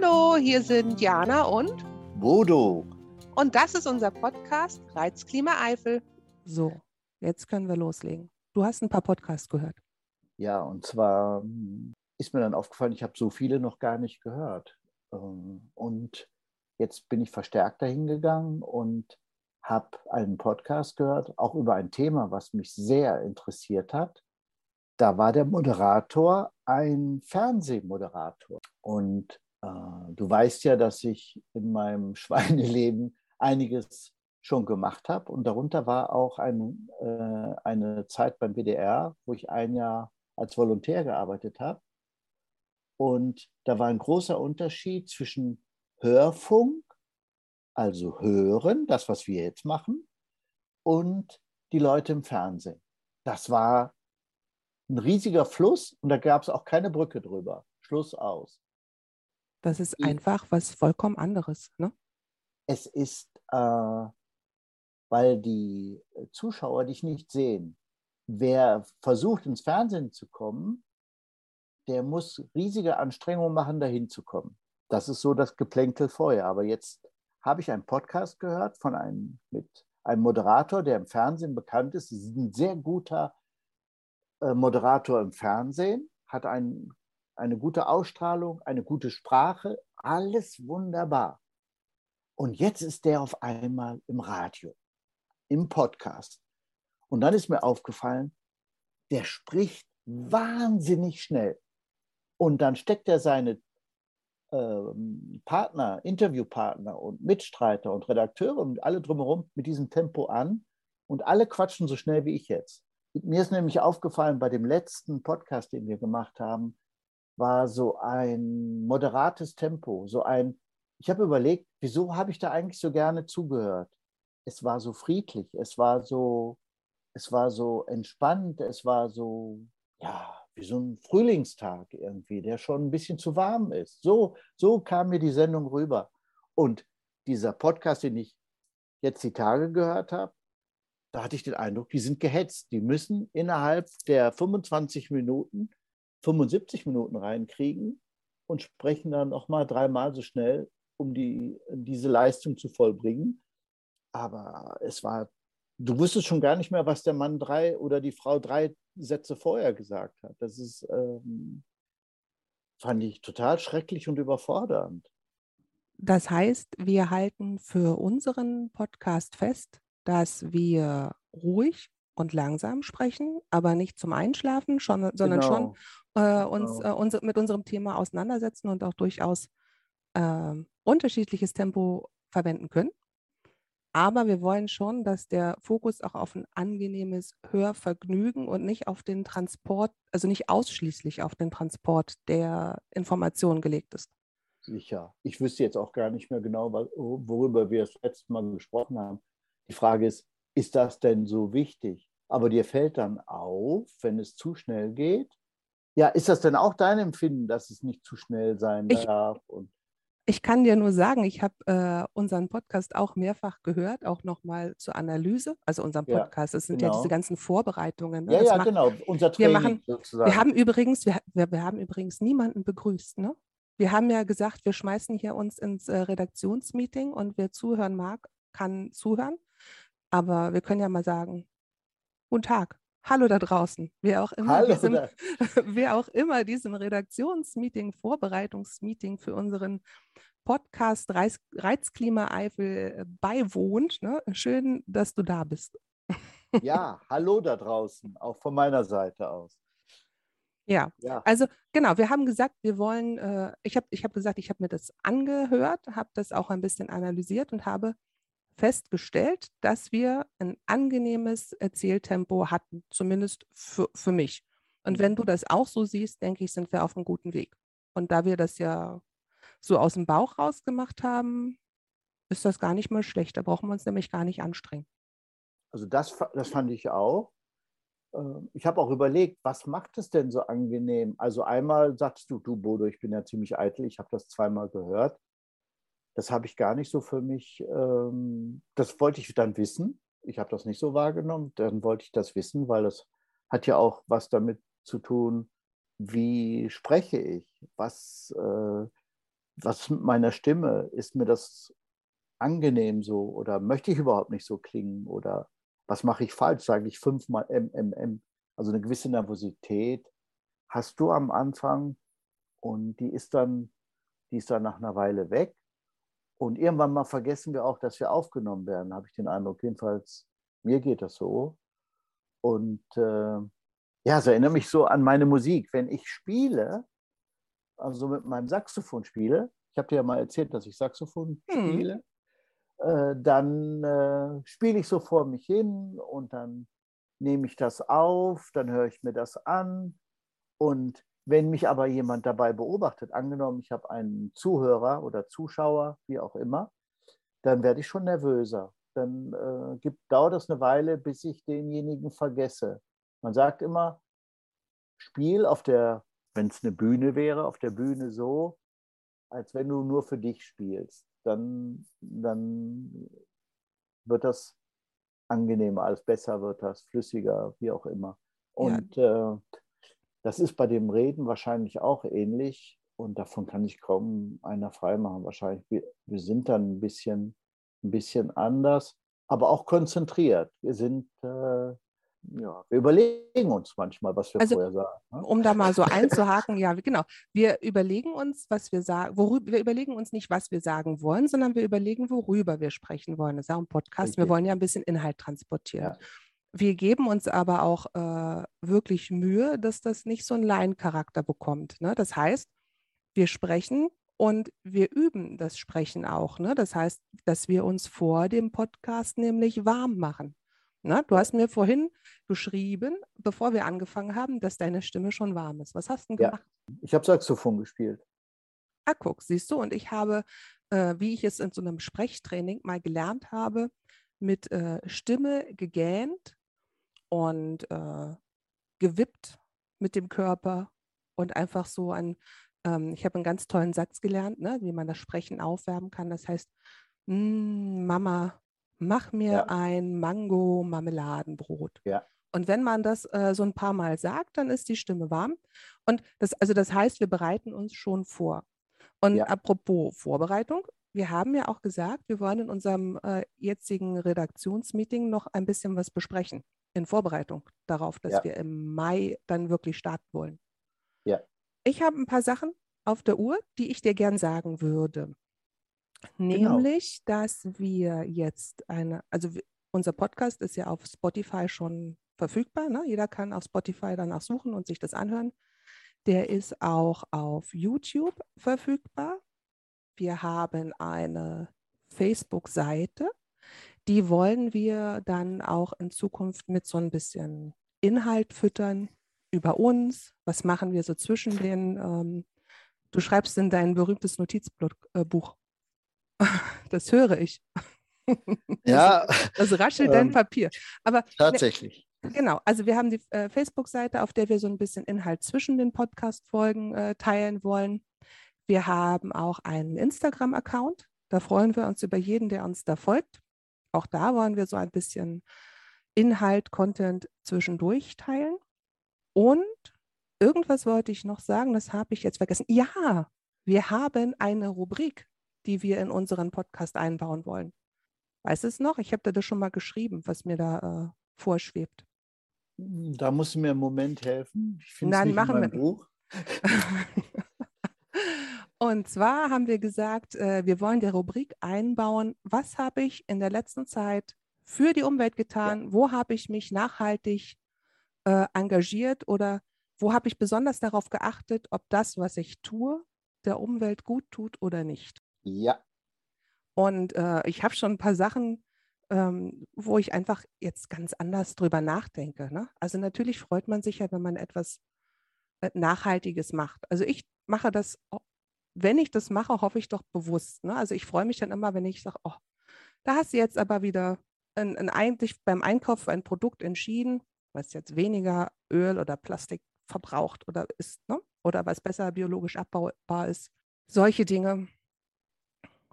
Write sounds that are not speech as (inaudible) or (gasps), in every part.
Hallo, hier sind Jana und Bodo. Und das ist unser Podcast Reizklima Eifel. So, jetzt können wir loslegen. Du hast ein paar Podcasts gehört. Ja, und zwar hm, ist mir dann aufgefallen, ich habe so viele noch gar nicht gehört. Ähm, und jetzt bin ich verstärkt dahin gegangen und habe einen Podcast gehört, auch über ein Thema, was mich sehr interessiert hat. Da war der Moderator ein Fernsehmoderator. Und du weißt ja, dass ich in meinem (laughs) Schweineleben einiges schon gemacht habe. Und darunter war auch ein, äh, eine Zeit beim WDR, wo ich ein Jahr als Volontär gearbeitet habe. Und da war ein großer Unterschied zwischen Hörfunk, also hören, das, was wir jetzt machen, und die Leute im Fernsehen. Das war ein riesiger Fluss und da gab es auch keine Brücke drüber. Schluss aus. Das ist einfach was vollkommen anderes. Ne? Es ist, äh, weil die Zuschauer dich nicht sehen. Wer versucht, ins Fernsehen zu kommen, der muss riesige Anstrengungen machen, dahin zu kommen. Das ist so das Geplänkel vorher. Aber jetzt habe ich einen Podcast gehört von einem, mit einem Moderator, der im Fernsehen bekannt ist. ist ein sehr guter äh, Moderator im Fernsehen, hat ein, eine gute Ausstrahlung, eine gute Sprache, alles wunderbar. Und jetzt ist der auf einmal im Radio, im Podcast. Und dann ist mir aufgefallen, der spricht wahnsinnig schnell. Und dann steckt er seine ähm, Partner, Interviewpartner und Mitstreiter und Redakteure und alle drumherum mit diesem Tempo an und alle quatschen so schnell wie ich jetzt. Mir ist nämlich aufgefallen, bei dem letzten Podcast, den wir gemacht haben, war so ein moderates Tempo, so ein, ich habe überlegt, wieso habe ich da eigentlich so gerne zugehört? Es war so friedlich, es war so, es war so entspannt, es war so, ja, wie so ein Frühlingstag irgendwie, der schon ein bisschen zu warm ist. So, so kam mir die Sendung rüber. Und dieser Podcast, den ich jetzt die Tage gehört habe, da hatte ich den Eindruck, die sind gehetzt. Die müssen innerhalb der 25 Minuten 75 Minuten reinkriegen und sprechen dann nochmal dreimal so schnell, um die, diese Leistung zu vollbringen. Aber es war, du wusstest schon gar nicht mehr, was der Mann drei oder die Frau drei Sätze vorher gesagt hat. Das ist, ähm, fand ich total schrecklich und überfordernd. Das heißt, wir halten für unseren Podcast fest, dass wir ruhig und langsam sprechen, aber nicht zum Einschlafen, schon, sondern genau. schon äh, uns, genau. äh, uns mit unserem Thema auseinandersetzen und auch durchaus äh, unterschiedliches Tempo verwenden können. Aber wir wollen schon, dass der Fokus auch auf ein angenehmes Hörvergnügen und nicht auf den Transport, also nicht ausschließlich auf den Transport der Informationen gelegt ist. Sicher. Ich wüsste jetzt auch gar nicht mehr genau, worüber wir das letzte Mal gesprochen haben. Die Frage ist, ist das denn so wichtig? Aber dir fällt dann auf, wenn es zu schnell geht. Ja, ist das denn auch dein Empfinden, dass es nicht zu schnell sein ich, darf? Und ich kann dir nur sagen, ich habe äh, unseren Podcast auch mehrfach gehört, auch nochmal zur Analyse. Also unseren Podcast, es sind genau. ja diese ganzen Vorbereitungen. Ne? Ja, das ja, macht, genau, unser Training wir machen, sozusagen. Wir haben übrigens, wir, wir, wir, haben übrigens niemanden begrüßt. Ne? Wir haben ja gesagt, wir schmeißen hier uns ins äh, Redaktionsmeeting und wer zuhören mag, kann zuhören. Aber wir können ja mal sagen, guten Tag, hallo da draußen, wer auch immer, diesem, (laughs) wer auch immer diesem Redaktionsmeeting, Vorbereitungsmeeting für unseren Podcast Reiz, Reizklima Eifel beiwohnt. Ne? Schön, dass du da bist. Ja, (laughs) hallo da draußen, auch von meiner Seite aus. Ja, ja. also genau, wir haben gesagt, wir wollen, äh, ich habe ich hab gesagt, ich habe mir das angehört, habe das auch ein bisschen analysiert und habe festgestellt, dass wir ein angenehmes Erzähltempo hatten, zumindest für, für mich. Und wenn du das auch so siehst, denke ich, sind wir auf einem guten Weg. Und da wir das ja so aus dem Bauch raus gemacht haben, ist das gar nicht mal schlecht. Da brauchen wir uns nämlich gar nicht anstrengen. Also das, das fand ich auch. Ähm, ich habe auch überlegt, was macht es denn so angenehm? Also einmal sagst du, du Bodo, ich bin ja ziemlich eitel, ich habe das zweimal gehört. Das habe ich gar nicht so für mich, ähm, das wollte ich dann wissen. Ich habe das nicht so wahrgenommen, dann wollte ich das wissen, weil das hat ja auch was damit zu tun, wie spreche ich, was, äh, was mit meiner Stimme? Ist mir das angenehm so oder möchte ich überhaupt nicht so klingen oder was mache ich falsch? Sage ich fünfmal MMM? Also eine gewisse Nervosität hast du am Anfang und die ist dann, die ist dann nach einer Weile weg. Und irgendwann mal vergessen wir auch, dass wir aufgenommen werden, habe ich den Eindruck. Jedenfalls, mir geht das so. Und äh, ja, es erinnert mich so an meine Musik. Wenn ich spiele, also mit meinem Saxophon spiele, ich habe dir ja mal erzählt, dass ich Saxophon hm. spiele, äh, dann äh, spiele ich so vor mich hin und dann nehme ich das auf, dann höre ich mir das an. Und wenn mich aber jemand dabei beobachtet, angenommen, ich habe einen Zuhörer oder Zuschauer, wie auch immer, dann werde ich schon nervöser. Dann äh, gibt, dauert es eine Weile, bis ich denjenigen vergesse. Man sagt immer, Spiel auf der, wenn es eine Bühne wäre, auf der Bühne so, als wenn du nur für dich spielst. Dann, dann wird das angenehmer, als besser wird das, flüssiger, wie auch immer. Und ja. äh, das ist bei dem Reden wahrscheinlich auch ähnlich. Und davon kann ich kaum einer freimachen. Wahrscheinlich, wir, wir sind dann ein bisschen, ein bisschen anders, aber auch konzentriert. Wir sind äh, ja, wir überlegen uns manchmal, was wir also, vorher sagen. Ne? Um da mal so einzuhaken, ja, genau. Wir überlegen uns, was wir sagen, worüber wir überlegen uns nicht, was wir sagen wollen, sondern wir überlegen, worüber wir sprechen wollen. Das ist ja ein Podcast. Okay. Wir wollen ja ein bisschen Inhalt transportieren. Ja. Wir geben uns aber auch äh, wirklich Mühe, dass das nicht so einen Laiencharakter bekommt. Ne? Das heißt, wir sprechen und wir üben das Sprechen auch. Ne? Das heißt, dass wir uns vor dem Podcast nämlich warm machen. Na, du hast mir vorhin geschrieben, bevor wir angefangen haben, dass deine Stimme schon warm ist. Was hast du denn gemacht? Ja, ich habe Saxophon gespielt. Ah, guck, siehst du, und ich habe, äh, wie ich es in so einem Sprechtraining mal gelernt habe, mit äh, Stimme gegähnt und äh, gewippt mit dem Körper und einfach so ein, ähm, ich habe einen ganz tollen Satz gelernt, ne, wie man das Sprechen aufwärmen kann. Das heißt, mm, Mama, mach mir ja. ein Mango-Marmeladenbrot. Ja. Und wenn man das äh, so ein paar Mal sagt, dann ist die Stimme warm. Und das, also das heißt, wir bereiten uns schon vor. Und ja. apropos Vorbereitung, wir haben ja auch gesagt, wir wollen in unserem äh, jetzigen Redaktionsmeeting noch ein bisschen was besprechen in Vorbereitung darauf, dass ja. wir im Mai dann wirklich starten wollen. Ja. Ich habe ein paar Sachen auf der Uhr, die ich dir gern sagen würde. Genau. Nämlich, genau. dass wir jetzt eine, also unser Podcast ist ja auf Spotify schon verfügbar. Ne? Jeder kann auf Spotify danach suchen und sich das anhören. Der ist auch auf YouTube verfügbar. Wir haben eine Facebook-Seite. Die wollen wir dann auch in Zukunft mit so ein bisschen Inhalt füttern über uns. Was machen wir so zwischen den, ähm, du schreibst in dein berühmtes Notizbuch, äh, (laughs) Das höre ich. (laughs) Ja. Das, das raschelt ähm, dein Papier. Aber tatsächlich. Ne, genau, also wir haben die äh, Facebook-Seite, auf der wir so ein bisschen Inhalt zwischen den Podcast-Folgen äh, teilen wollen. Wir haben auch einen Instagram-Account. Da freuen wir uns über jeden, der uns da folgt. Auch da wollen wir so ein bisschen Inhalt, Content zwischendurch teilen. Und irgendwas wollte ich noch sagen, das habe ich jetzt vergessen. Ja, wir haben eine Rubrik die wir in unseren Podcast einbauen wollen. Weißt du es noch? Ich habe dir das schon mal geschrieben, was mir da äh, vorschwebt. Da musst du mir einen Moment helfen. Ich Nein, machen wir Buch. (laughs) (laughs) Und zwar haben wir gesagt, äh, wir wollen die Rubrik einbauen, was habe ich in der letzten Zeit für die Umwelt getan, ja. wo habe ich mich nachhaltig äh, engagiert oder wo habe ich besonders darauf geachtet, ob das, was ich tue, der Umwelt gut tut oder nicht. Ja. Und äh, ich habe schon ein paar Sachen, ähm, wo ich einfach jetzt ganz anders drüber nachdenke. Ne? Also natürlich freut man sich ja, wenn man etwas äh, Nachhaltiges macht. Also ich mache das, wenn ich das mache, hoffe ich doch bewusst. Ne? Also ich freue mich dann immer, wenn ich sage, oh, da hast du jetzt aber wieder ein, ein, eigentlich beim Einkauf für ein Produkt entschieden, was jetzt weniger Öl oder Plastik verbraucht oder ist, ne? oder was besser biologisch abbaubar ist. Solche Dinge.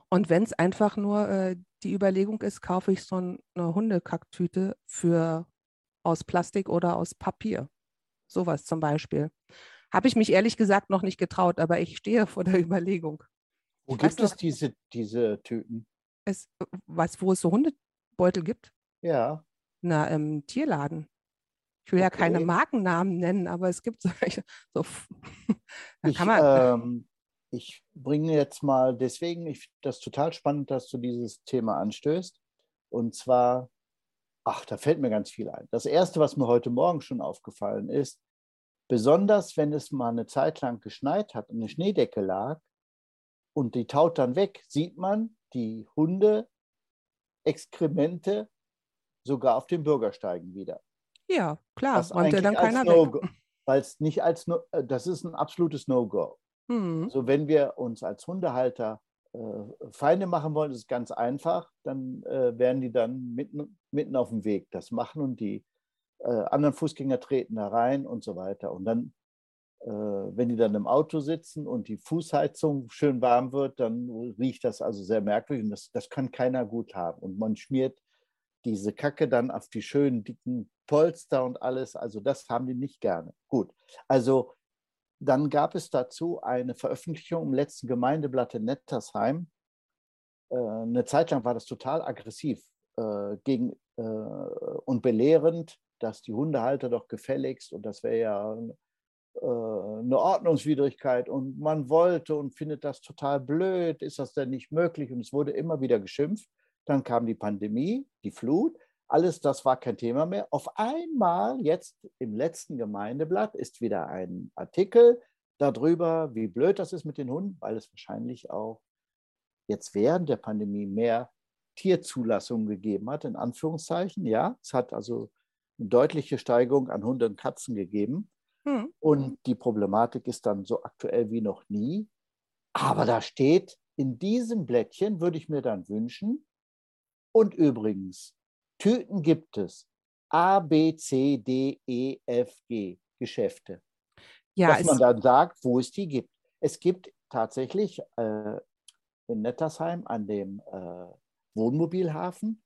Und wenn es einfach nur äh, die Überlegung ist, kaufe ich so ein, eine Hundekacktüte für aus Plastik oder aus Papier. Sowas zum Beispiel. Habe ich mich ehrlich gesagt noch nicht getraut, aber ich stehe (laughs) vor der Überlegung. Wo gibt es diese, diese Tüten? Es, was, wo es so Hundebeutel gibt? Ja. Na, im Tierladen. Ich will okay. ja keine Markennamen nennen, aber es gibt (laughs) solche. So, (laughs) da ich, kann man, ähm, ich bringe jetzt mal, deswegen, ich finde das total spannend, dass du dieses Thema anstößt. Und zwar, ach, da fällt mir ganz viel ein. Das Erste, was mir heute Morgen schon aufgefallen ist, besonders wenn es mal eine Zeit lang geschneit hat und eine Schneedecke lag und die taut dann weg, sieht man die Hunde, Exkremente sogar auf den Bürgersteigen wieder. Ja, klar, das wollte dann keiner no Weil es nicht als, no äh, das ist ein absolutes No-Go. Mhm. Also wenn wir uns als Hundehalter äh, Feinde machen wollen, ist es ganz einfach, dann äh, werden die dann mitten, mitten auf dem Weg das machen und die äh, anderen Fußgänger treten da rein und so weiter. Und dann, äh, wenn die dann im Auto sitzen und die Fußheizung schön warm wird, dann riecht das also sehr merkwürdig und das, das kann keiner gut haben. Und man schmiert diese Kacke dann auf die schönen dicken Polster und alles. Also das haben die nicht gerne. Gut. Also dann gab es dazu eine Veröffentlichung im letzten Gemeindeblatt in Nettersheim. Äh, eine Zeit lang war das total aggressiv äh, gegen, äh, und belehrend, dass die Hundehalter doch gefälligst und das wäre ja eine Ordnungswidrigkeit und man wollte und findet das total blöd, ist das denn nicht möglich? Und es wurde immer wieder geschimpft. Dann kam die Pandemie, die Flut, alles das war kein Thema mehr. Auf einmal, jetzt im letzten Gemeindeblatt, ist wieder ein Artikel darüber, wie blöd das ist mit den Hunden, weil es wahrscheinlich auch jetzt während der Pandemie mehr Tierzulassungen gegeben hat, in Anführungszeichen. Ja, es hat also deutliche Steigerung an Hunden und Katzen gegeben. Hm. Und die Problematik ist dann so aktuell wie noch nie. Aber da steht, in diesem Blättchen würde ich mir dann wünschen, und übrigens, Tüten gibt es. A, B, C, D, E, F, G Geschäfte. Ja, dass man dann sagt, wo es die gibt. Es gibt tatsächlich äh, in Nettersheim an dem äh, Wohnmobilhafen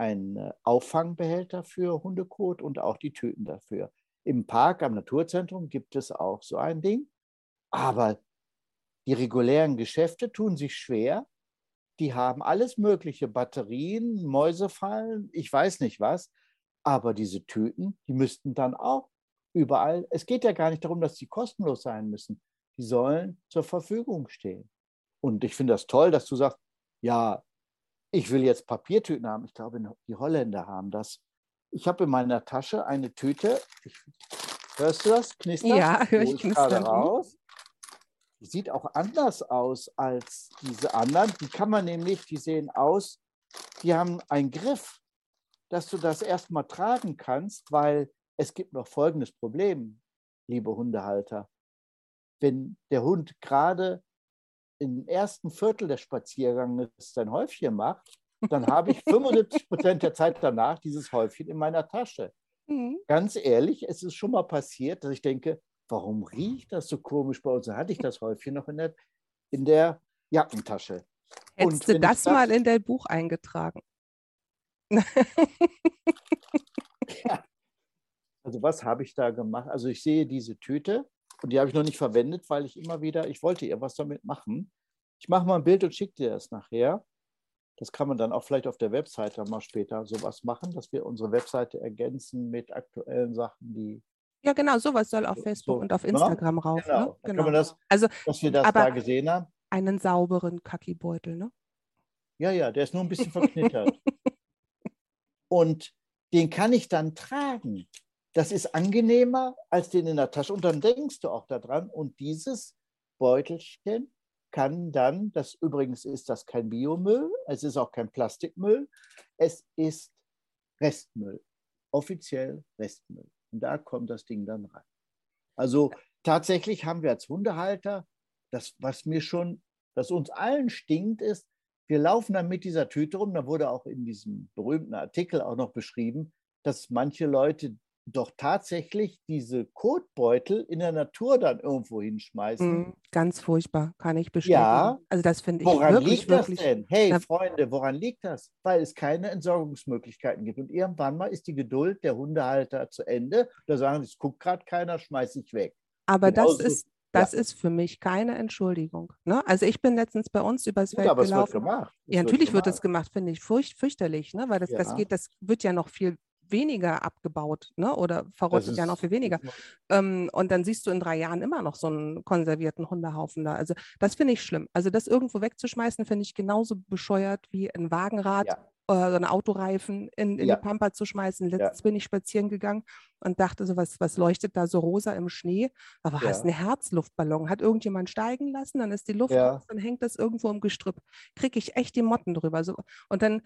einen äh, Auffangbehälter für Hundekot und auch die Tüten dafür. Im Park am Naturzentrum gibt es auch so ein Ding. Aber die regulären Geschäfte tun sich schwer, die haben alles mögliche, Batterien, Mäusefallen, ich weiß nicht was. Aber diese Tüten, die müssten dann auch überall, es geht ja gar nicht darum, dass sie kostenlos sein müssen. Die sollen zur Verfügung stehen. Und ich finde das toll, dass du sagst, ja, ich will jetzt Papiertüten haben. Ich glaube, die Holländer haben das. Ich habe in meiner Tasche eine Tüte. Ich, hörst du das? Knistern? Ja, höre ich knistern. raus. Die sieht auch anders aus als diese anderen. Die kann man nämlich, die sehen aus, die haben einen Griff, dass du das erstmal tragen kannst, weil es gibt noch folgendes Problem, liebe Hundehalter. Wenn der Hund gerade im ersten Viertel des Spaziergangs sein Häufchen macht, dann habe ich 75 Prozent der Zeit danach dieses Häufchen in meiner Tasche. Mhm. Ganz ehrlich, es ist schon mal passiert, dass ich denke, warum riecht das so komisch bei uns? Da hatte ich das Häufchen noch in der, in der Jackentasche. Hättest du das, das mal in dein Buch eingetragen? (laughs) ja. Also was habe ich da gemacht? Also ich sehe diese Tüte und die habe ich noch nicht verwendet, weil ich immer wieder, ich wollte ihr was damit machen. Ich mache mal ein Bild und schicke dir das nachher. Das kann man dann auch vielleicht auf der Webseite mal später sowas machen, dass wir unsere Webseite ergänzen mit aktuellen Sachen, die ja, genau, sowas soll auf Facebook so, und auf ne? Instagram ne? rauf. Genau, ne? genau. Kann das, also, dass wir das da gesehen haben. Einen sauberen Kackibeutel, ne? Ja, ja, der ist nur ein bisschen verknittert. (laughs) und den kann ich dann tragen. Das ist angenehmer als den in der Tasche. Und dann denkst du auch daran. Und dieses Beutelchen kann dann, das übrigens ist das kein Biomüll, es ist auch kein Plastikmüll, es ist Restmüll, offiziell Restmüll. Und da kommt das Ding dann rein. Also tatsächlich haben wir als Hundehalter, das, was mir schon, was uns allen stinkt, ist, wir laufen dann mit dieser Tüte rum. Da wurde auch in diesem berühmten Artikel auch noch beschrieben, dass manche Leute doch tatsächlich diese Kotbeutel in der Natur dann irgendwo hinschmeißen. Mm, ganz furchtbar, kann ich bestätigen. Ja, also das finde ich woran wirklich, liegt das wirklich, denn? Hey, na, Freunde, woran liegt das? Weil es keine Entsorgungsmöglichkeiten gibt. Und irgendwann mal ist die Geduld der Hundehalter zu Ende. Da sagen sie, es guckt gerade keiner, schmeiß ich weg. Aber Genauso das ist, Das ja. ist für mich keine Entschuldigung. Ne? Also ich bin letztens bei uns übers Feld aber gelaufen. Es wird gemacht. Es ja, natürlich wird, es gemacht, finde ich furcht, fürchterlich, ne? weil das, ja. das geht, das wird ja noch viel weniger abgebaut ne? oder verrottet ja noch viel weniger. Ähm, und dann siehst du in drei Jahren immer noch so einen konservierten Hundehaufen da. Also das finde ich schlimm. Also das irgendwo wegzuschmeißen, finde ich genauso bescheuert wie ein Wagenrad ja äh, so einen Autoreifen in, in ja. die Pampa zu schmeißen. Letztens ja. bin ich spazieren gegangen und dachte so, was, was leuchtet da so rosa im Schnee? Aber ja. hast einen Herzluftballon. Hat irgendjemand steigen lassen, dann ist die Luft ja. raus, dann hängt das irgendwo im Gestrüpp. Kriege ich echt die Motten drüber. So. Und dann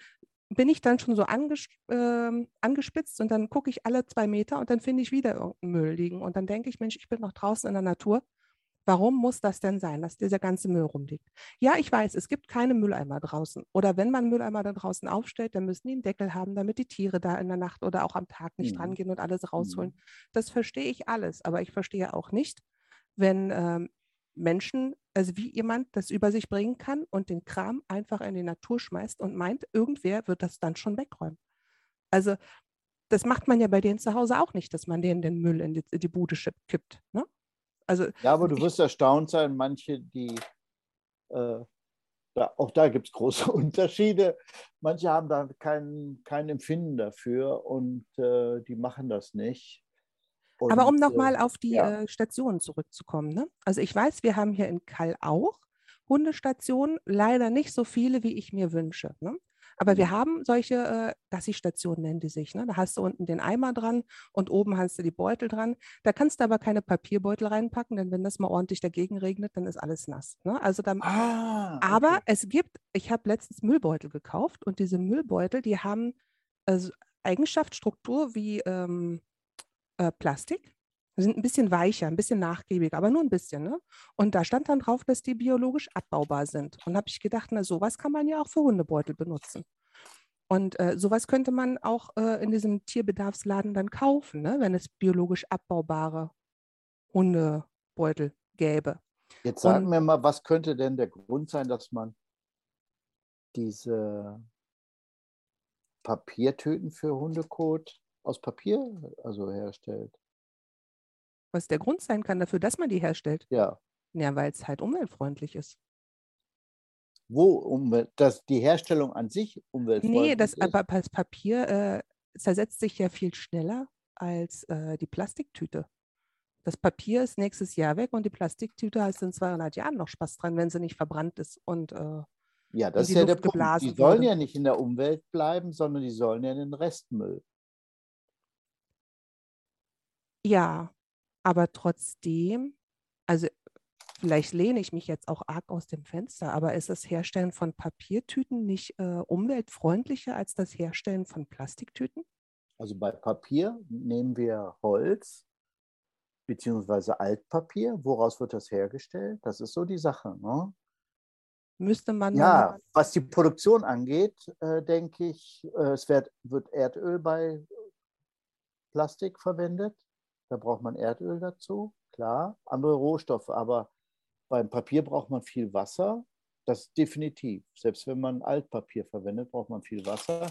bin ich dann schon so anges äh, angespitzt und dann gucke ich alle zwei Meter und dann finde ich wieder irgendeinen Müll liegen. Und dann denke ich, Mensch, ich bin noch draußen in der Natur. Warum muss das denn sein, dass dieser ganze Müll rumliegt? Ja, ich weiß, es gibt keine Mülleimer draußen. Oder wenn man Mülleimer da draußen aufstellt, dann müssen die einen Deckel haben, damit die Tiere da in der Nacht oder auch am Tag nicht mhm. rangehen und alles rausholen. Mhm. Das verstehe ich alles. Aber ich verstehe auch nicht, wenn ähm, Menschen, also wie jemand das über sich bringen kann und den Kram einfach in die Natur schmeißt und meint, irgendwer wird das dann schon wegräumen. Also das macht man ja bei denen zu Hause auch nicht, dass man denen den Müll in die, in die Bude kippt. Ne? Also, ja, aber du wirst erstaunt sein, manche, die, äh, da, auch da gibt es große (laughs) Unterschiede. Manche haben da kein, kein Empfinden dafür und äh, die machen das nicht. Und, aber um nochmal äh, auf die ja. Äh, Stationen zurückzukommen. Ne? Also ich weiß, wir haben hier in Kall auch Hundestationen, leider nicht so viele, wie ich mir wünsche. Ne? Aber wir mhm. haben solche äh, Gassi-Stationen, nennen die sich. Ne? Da hast du unten den Eimer dran und oben hast du die Beutel dran. Da kannst du aber keine Papierbeutel reinpacken, denn wenn das mal ordentlich dagegen regnet, dann ist alles nass. Ne? Also dann, ah, okay. Aber es gibt, ich habe letztens Müllbeutel gekauft und diese Müllbeutel, die haben also Eigenschaft, Struktur wie ähm, äh, Plastik sind ein bisschen weicher, ein bisschen nachgiebiger, aber nur ein bisschen. Ne? Und da stand dann drauf, dass die biologisch abbaubar sind. Und habe ich gedacht, na sowas kann man ja auch für Hundebeutel benutzen. Und äh, sowas könnte man auch äh, in diesem Tierbedarfsladen dann kaufen, ne? wenn es biologisch abbaubare Hundebeutel gäbe. Jetzt sagen Und, wir mal, was könnte denn der Grund sein, dass man diese Papiertüten für Hundekot aus Papier also herstellt? was der Grund sein kann dafür, dass man die herstellt. Ja. Ja, weil es halt umweltfreundlich ist. Wo Umwelt, dass die Herstellung an sich umweltfreundlich nee, das, ist? Nee, das Papier äh, zersetzt sich ja viel schneller als äh, die Plastiktüte. Das Papier ist nächstes Jahr weg und die Plastiktüte hast in 200 Jahren noch Spaß dran, wenn sie nicht verbrannt ist und äh, ja, das ist ja Luft der Punkt. Die sollen wurde. ja nicht in der Umwelt bleiben, sondern die sollen ja in den Restmüll. Ja, aber trotzdem, also vielleicht lehne ich mich jetzt auch arg aus dem Fenster, aber ist das Herstellen von Papiertüten nicht äh, umweltfreundlicher als das Herstellen von Plastiktüten? Also bei Papier nehmen wir Holz beziehungsweise Altpapier. Woraus wird das hergestellt? Das ist so die Sache. Ne? Müsste man. Ja, was die Produktion angeht, äh, denke ich, äh, es wird, wird Erdöl bei Plastik verwendet. Da braucht man Erdöl dazu, klar, andere Rohstoffe, aber beim Papier braucht man viel Wasser. Das definitiv. Selbst wenn man Altpapier verwendet, braucht man viel Wasser.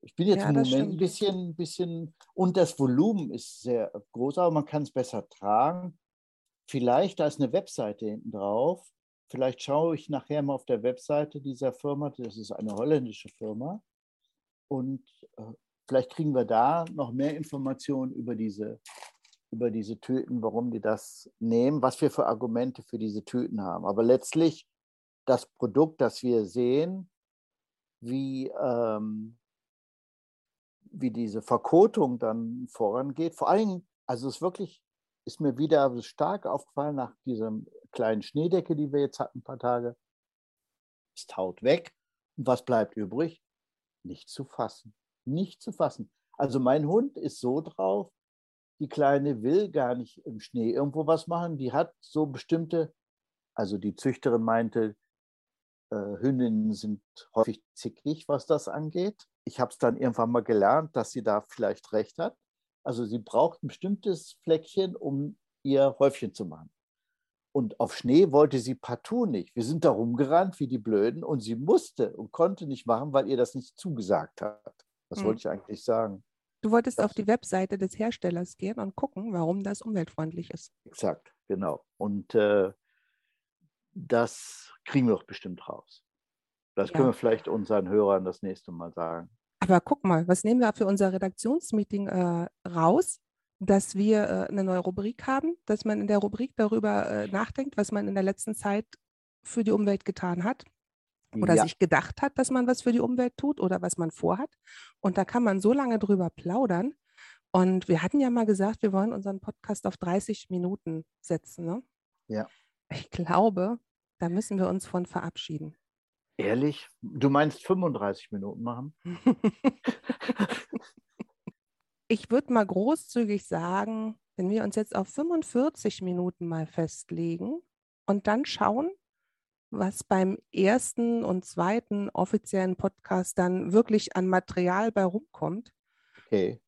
Ich bin jetzt ja, im Moment stimmt. ein bisschen, bisschen, und das Volumen ist sehr groß, aber man kann es besser tragen. Vielleicht, da ist eine Webseite hinten drauf. Vielleicht schaue ich nachher mal auf der Webseite dieser Firma, das ist eine holländische Firma, und äh, vielleicht kriegen wir da noch mehr Informationen über diese, über diese Tüten, warum die das nehmen, was wir für Argumente für diese Tüten haben. Aber letztlich das Produkt, das wir sehen, wie, ähm, wie diese Verkotung dann vorangeht. Vor allem, also es ist wirklich, ist mir wieder stark aufgefallen nach dieser kleinen Schneedecke, die wir jetzt hatten, ein paar Tage. Es taut weg. Und was bleibt übrig? Nicht zu fassen nicht zu fassen. Also mein Hund ist so drauf, die Kleine will gar nicht im Schnee irgendwo was machen. Die hat so bestimmte, also die Züchterin meinte, äh, Hündinnen sind häufig zickig, was das angeht. Ich habe es dann irgendwann mal gelernt, dass sie da vielleicht recht hat. Also sie braucht ein bestimmtes Fleckchen, um ihr Häufchen zu machen. Und auf Schnee wollte sie partout nicht. Wir sind da rumgerannt wie die Blöden und sie musste und konnte nicht machen, weil ihr das nicht zugesagt hat. Was hm. wollte ich eigentlich sagen? Du wolltest auf die Webseite des Herstellers gehen und gucken, warum das umweltfreundlich ist. Exakt. genau. Und äh, das kriegen wir doch bestimmt raus. Das können wir vielleicht unseren Hörern das nächste Mal sagen. Aber guck mal, was nehmen wir für unser Redaktionsmeeting äh, raus? Dass wir äh, eine neue Rubrik haben, dass man in der Rubrik darüber äh, nachdenkt, was man in der letzten Zeit für die Umwelt getan hat oder ja. sich gedacht hat, dass man was für die Umwelt tut oder was man vorhat. Und da kann man so lange drüber plaudern. Und wir hatten ja mal gesagt, wir wollen unseren Podcast auf 30 Minuten setzen. Ne? Ja. Ich glaube, da müssen wir uns von verabschieden. Ehrlich? Du meinst 35 Minuten machen? (laughs) ich würde mal großzügig sagen, wenn wir uns jetzt auf 45 Minuten mal festlegen und dann schauen, was beim ersten und zweiten offiziellen Podcast dann wirklich an Material bei rumkommt. Okay.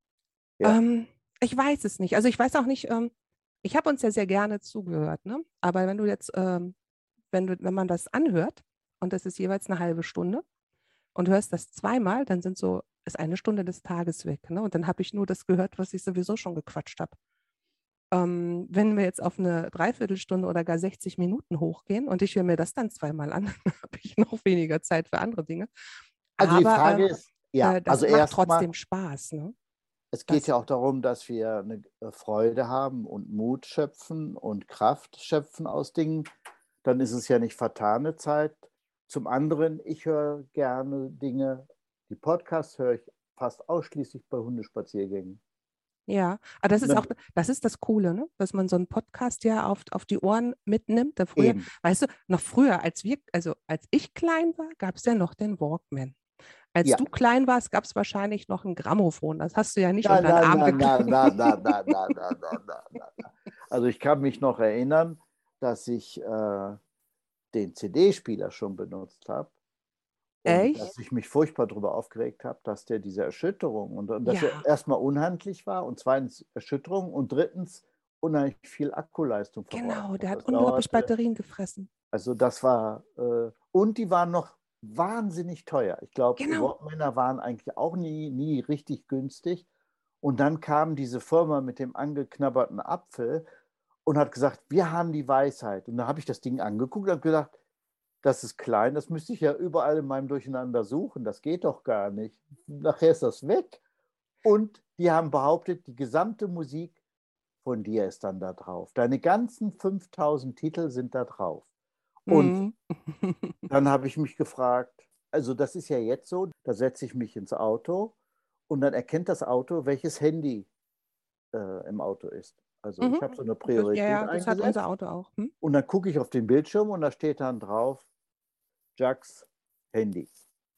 Ja. Ähm, ich weiß es nicht. Also ich weiß auch nicht, ähm, ich habe uns ja sehr gerne zugehört, ne? aber wenn du jetzt, ähm, wenn, du, wenn man das anhört, und das ist jeweils eine halbe Stunde und hörst das zweimal, dann sind so, ist eine Stunde des Tages weg. Ne? Und dann habe ich nur das gehört, was ich sowieso schon gequatscht habe. Ähm, wenn wir jetzt auf eine Dreiviertelstunde oder gar 60 Minuten hochgehen und ich höre mir das dann zweimal an, (laughs) dann habe ich noch weniger Zeit für andere Dinge. Also Aber, die Frage äh, ist, ja, äh, das also macht trotzdem mal, Spaß. Ne? Es geht das, ja auch darum, dass wir eine äh, Freude haben und Mut schöpfen und Kraft schöpfen aus Dingen. Dann ist es ja nicht vertane Zeit, zum anderen, ich höre gerne Dinge, die Podcasts höre ich fast ausschließlich bei Hundespaziergängen. Ja, aber das ist auch, das ist das Coole, ne? dass man so einen Podcast ja auf, auf die Ohren mitnimmt. Da früher, weißt du, noch früher, als wir, also als ich klein war, gab es ja noch den Walkman. Als ja. du klein warst, gab es wahrscheinlich noch ein Grammophon. Das hast du ja nicht na, unter den Arm. Also ich kann mich noch erinnern, dass ich äh, den CD-Spieler schon benutzt habe. Echt? Dass ich mich furchtbar darüber aufgeregt habe, dass der diese Erschütterung und, und dass ja. er erstmal unhandlich war und zweitens Erschütterung und drittens unheimlich viel Akkuleistung Genau, der hat unglaublich Batterien gefressen. Also das war, äh, und die waren noch wahnsinnig teuer. Ich glaube, genau. Walkmänner waren eigentlich auch nie, nie richtig günstig. Und dann kam diese Firma mit dem angeknabberten Apfel und hat gesagt, wir haben die Weisheit. Und da habe ich das Ding angeguckt und gedacht, das ist klein, das müsste ich ja überall in meinem Durcheinander suchen. Das geht doch gar nicht. Nachher ist das weg. Und die haben behauptet, die gesamte Musik von dir ist dann da drauf. Deine ganzen 5000 Titel sind da drauf. Und mhm. (laughs) dann habe ich mich gefragt, also das ist ja jetzt so, da setze ich mich ins Auto und dann erkennt das Auto, welches Handy äh, im Auto ist. Also mhm. ich habe so eine Priorität. Ja, ja das hat unser Auto auch. Hm? Und dann gucke ich auf den Bildschirm und da steht dann drauf, Jacks Handy.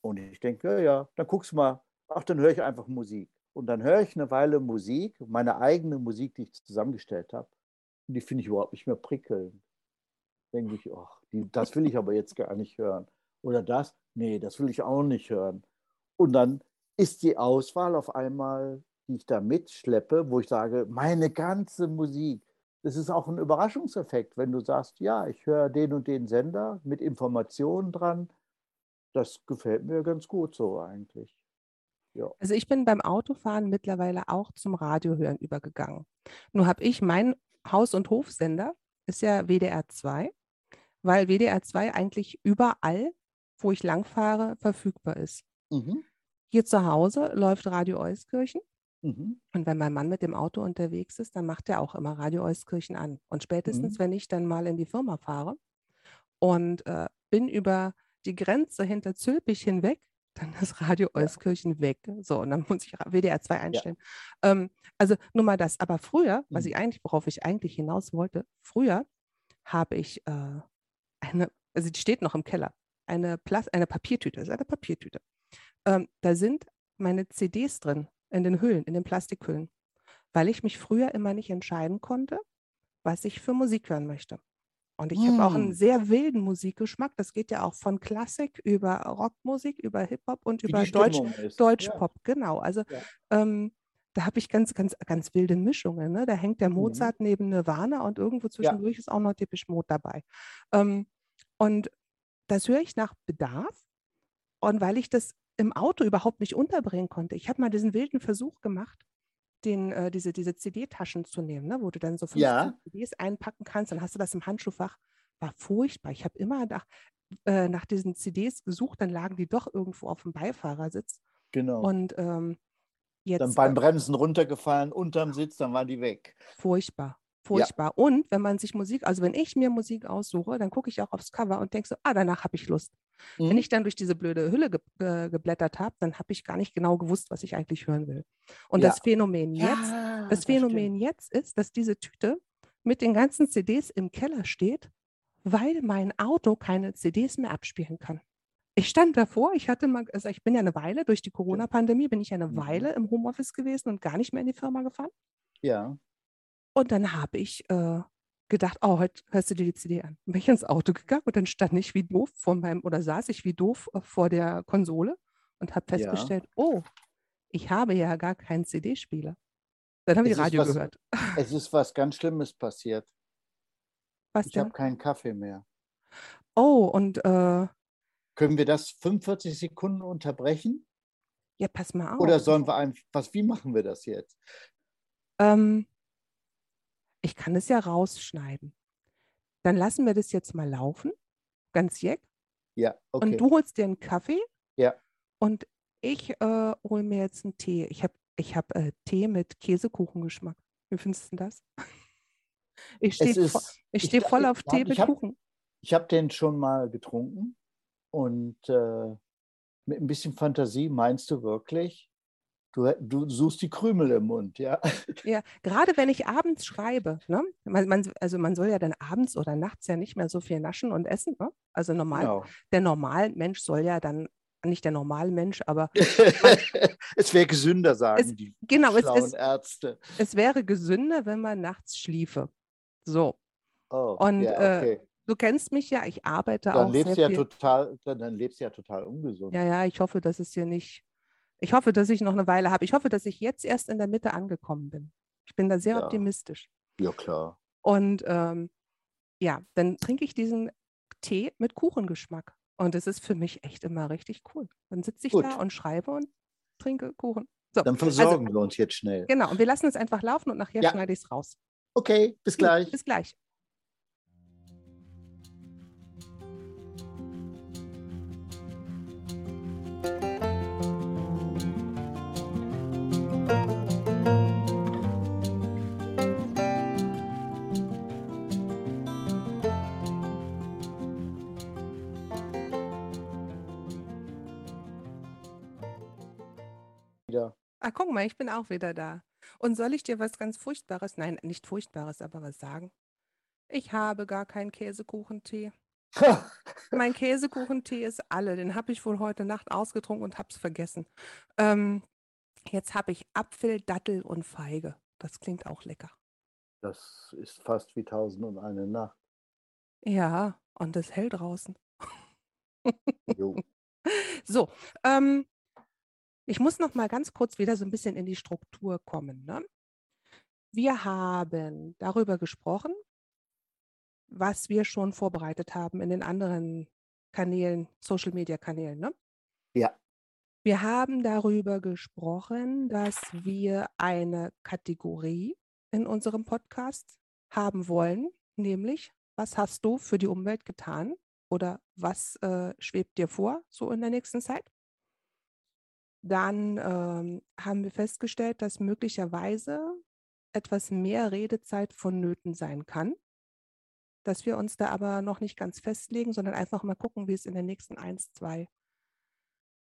Und ich denke, ja, ja, dann guckst du mal, ach, dann höre ich einfach Musik. Und dann höre ich eine Weile Musik, meine eigene Musik, die ich zusammengestellt habe. Und die finde ich überhaupt nicht mehr prickelnd. Denke ich, ach, die, das will ich aber jetzt gar nicht hören. Oder das, nee, das will ich auch nicht hören. Und dann ist die Auswahl auf einmal die ich da mitschleppe, wo ich sage, meine ganze Musik, das ist auch ein Überraschungseffekt, wenn du sagst, ja, ich höre den und den Sender mit Informationen dran. Das gefällt mir ganz gut so eigentlich. Ja. Also ich bin beim Autofahren mittlerweile auch zum Radiohören übergegangen. Nur habe ich mein Haus- und Hofsender, ist ja WDR 2, weil WDR 2 eigentlich überall, wo ich langfahre, verfügbar ist. Mhm. Hier zu Hause läuft Radio Euskirchen Mhm. Und wenn mein Mann mit dem Auto unterwegs ist, dann macht er auch immer Radio Euskirchen an. Und spätestens, mhm. wenn ich dann mal in die Firma fahre und äh, bin über die Grenze hinter Zülpich hinweg, dann ist Radio ja. Euskirchen weg. So, und dann muss ich WDR 2 einstellen. Ja. Ähm, also nur mal das. Aber früher, was mhm. ich eigentlich, worauf ich eigentlich hinaus wollte, früher habe ich äh, eine, also die steht noch im Keller, eine, Plas eine Papiertüte, das ist eine Papiertüte. Ähm, da sind meine CDs drin in den Hüllen, in den Plastikhüllen, weil ich mich früher immer nicht entscheiden konnte, was ich für Musik hören möchte. Und ich hm. habe auch einen hm. sehr wilden Musikgeschmack. Das geht ja auch von Klassik über Rockmusik, über Hip-Hop und Wie über Deutsch, Deutschpop. Ja. Genau. Also ja. ähm, da habe ich ganz, ganz, ganz wilde Mischungen. Ne? Da hängt der mhm. Mozart mhm. neben Nirvana und irgendwo zwischendurch ja. ist auch noch typisch Mode dabei. Ähm, und das höre ich nach Bedarf. Und weil ich das im Auto überhaupt nicht unterbringen konnte. Ich habe mal diesen wilden Versuch gemacht, den, äh, diese, diese CD-Taschen zu nehmen, ne? wo du dann so 15 Ja. CDs einpacken kannst. Dann hast du das im Handschuhfach. War furchtbar. Ich habe immer nach, äh, nach diesen CDs gesucht, dann lagen die doch irgendwo auf dem Beifahrersitz. Genau. Und ähm, jetzt dann beim äh, Bremsen runtergefallen, unterm Sitz, dann waren die weg. furchtbar. Furchtbar. Und wenn man sich Musik, also wenn ich mir Musik aussuche, dann gucke ich auch aufs Cover und denke so, ah, danach habe ich Lust. Wenn Mhm. ich dann durch diese blöde Hülle ge ge geblättert habe, dann habe ich gar nicht genau gewusst, was ich eigentlich hören will. Und Ja. das Phänomen jetzt, Ja, das stimmt. Phänomen jetzt ist, dass diese Tüte mit den ganzen CDs im Keller steht, weil mein Auto keine CDs mehr abspielen kann. Ich stand davor, ich hatte mal, also ich bin ja eine Weile, durch die Corona-Pandemie bin ich ja eine Mhm. Weile im Homeoffice gewesen und gar nicht mehr in die Firma gefahren. Ja. Und dann habe ich äh, gedacht, oh, heute hörst du dir die CD an. Bin ich ins Auto gegangen und dann stand ich wie doof vor meinem, oder saß ich wie doof äh, vor der Konsole und habe Ja. festgestellt, oh, ich habe ja gar keinen CD-Spieler. Dann habe ich Radio was- gehört. Es ist was ganz Schlimmes passiert. Was Ich habe keinen Kaffee mehr. Oh, und äh, Können wir das 45 Sekunden unterbrechen? ja, pass mal auf. Oder sollen wir einfach, was, wie machen wir das jetzt? Ähm, ich kann es ja rausschneiden. Dann lassen wir das jetzt mal laufen, ganz jeck. Ja, okay. Und du holst dir einen Kaffee. Ja. Und ich äh, hole mir jetzt einen Tee. Ich habe ich hab, äh, Tee mit Käsekuchengeschmack. Wie findest du denn das? (laughs) Ich stehe vo ich steh voll auf hab- Tee mit ich hab, Kuchen. Ich habe den schon mal getrunken und äh, mit ein bisschen Fantasie meinst du wirklich, du, du suchst die Krümel im Mund, ja? (laughs) Ja, gerade wenn ich abends schreibe, ne? Man, man, also man soll ja dann abends oder nachts ja nicht mehr so viel naschen und essen. Ne? Also normal, Genau. der Normalmensch soll ja dann, nicht der Normalmensch, aber (laughs) es wäre gesünder, sagen die genau, es, schlauen es, Ärzte. es wäre gesünder, wenn man nachts schliefe. So, Oh, und, ja, äh, okay. du kennst mich ja, ich arbeite dann auch lebst sehr ja viel. total, dann, dann lebst du ja total ungesund. Ja, ja, ich hoffe, dass es hier nicht. Ich hoffe, dass ich noch eine Weile habe. Ich hoffe, dass ich jetzt erst in der Mitte angekommen bin. Ich bin da sehr Ja. optimistisch. Ja, klar. Und ähm, ja, dann trinke ich diesen Tee mit Kuchengeschmack. Und es ist für mich echt immer richtig cool. Dann sitze ich Gut. da und schreibe und trinke Kuchen. So, Dann versorgen wir uns jetzt schnell. genau. Und wir lassen es einfach laufen und nachher Ja. schneide ich es raus. Okay, bis gleich. Bis gleich. Ah, guck mal, ich bin auch wieder da. Und soll ich dir was ganz Furchtbares, nein, nicht Furchtbares, aber was sagen? Ich habe gar keinen Käsekuchentee. (laughs) Mein Käsekuchentee ist alle. Den habe ich wohl heute Nacht ausgetrunken und habe es vergessen. Ähm, jetzt habe ich Apfel, Dattel und Feige. Das klingt auch lecker. Das ist fast wie Tausend und eine Nacht. Ja, und es hell draußen. Jo. (laughs) So, ähm, ich muss noch mal ganz kurz wieder so ein bisschen in die Struktur kommen. Ne? Wir haben darüber gesprochen, was wir schon vorbereitet haben in den anderen Kanälen, Social-Media-Kanälen. Ne? Ja. Wir haben darüber gesprochen, dass wir eine Kategorie in unserem Podcast haben wollen, nämlich, was hast du für die Umwelt getan oder was äh, schwebt dir vor, so in der nächsten Zeit? Dann ähm, haben wir festgestellt, dass möglicherweise etwas mehr Redezeit vonnöten sein kann, dass wir uns da aber noch nicht ganz festlegen, sondern einfach mal gucken, wie es in den nächsten eins, zwei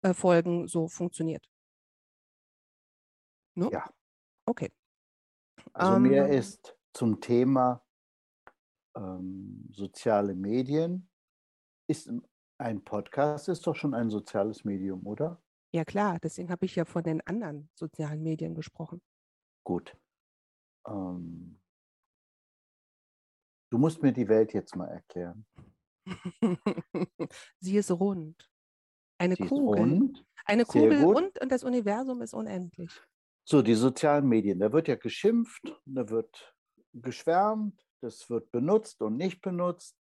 äh, Folgen so funktioniert. Ne? Ja. Okay. Also mir Ähm, ist zum Thema ähm, soziale Medien, ist ein Podcast ist doch schon ein soziales Medium, oder? Ja klar, deswegen habe ich ja von den anderen sozialen Medien gesprochen. Gut. Ähm, du musst mir die Welt jetzt mal erklären. (laughs) Sie ist rund. Eine Sie Kugel. rund. Eine Sehr Kugel gut. und, und das Universum ist unendlich. So, die sozialen Medien, da wird ja geschimpft, da wird geschwärmt, das wird benutzt und nicht benutzt.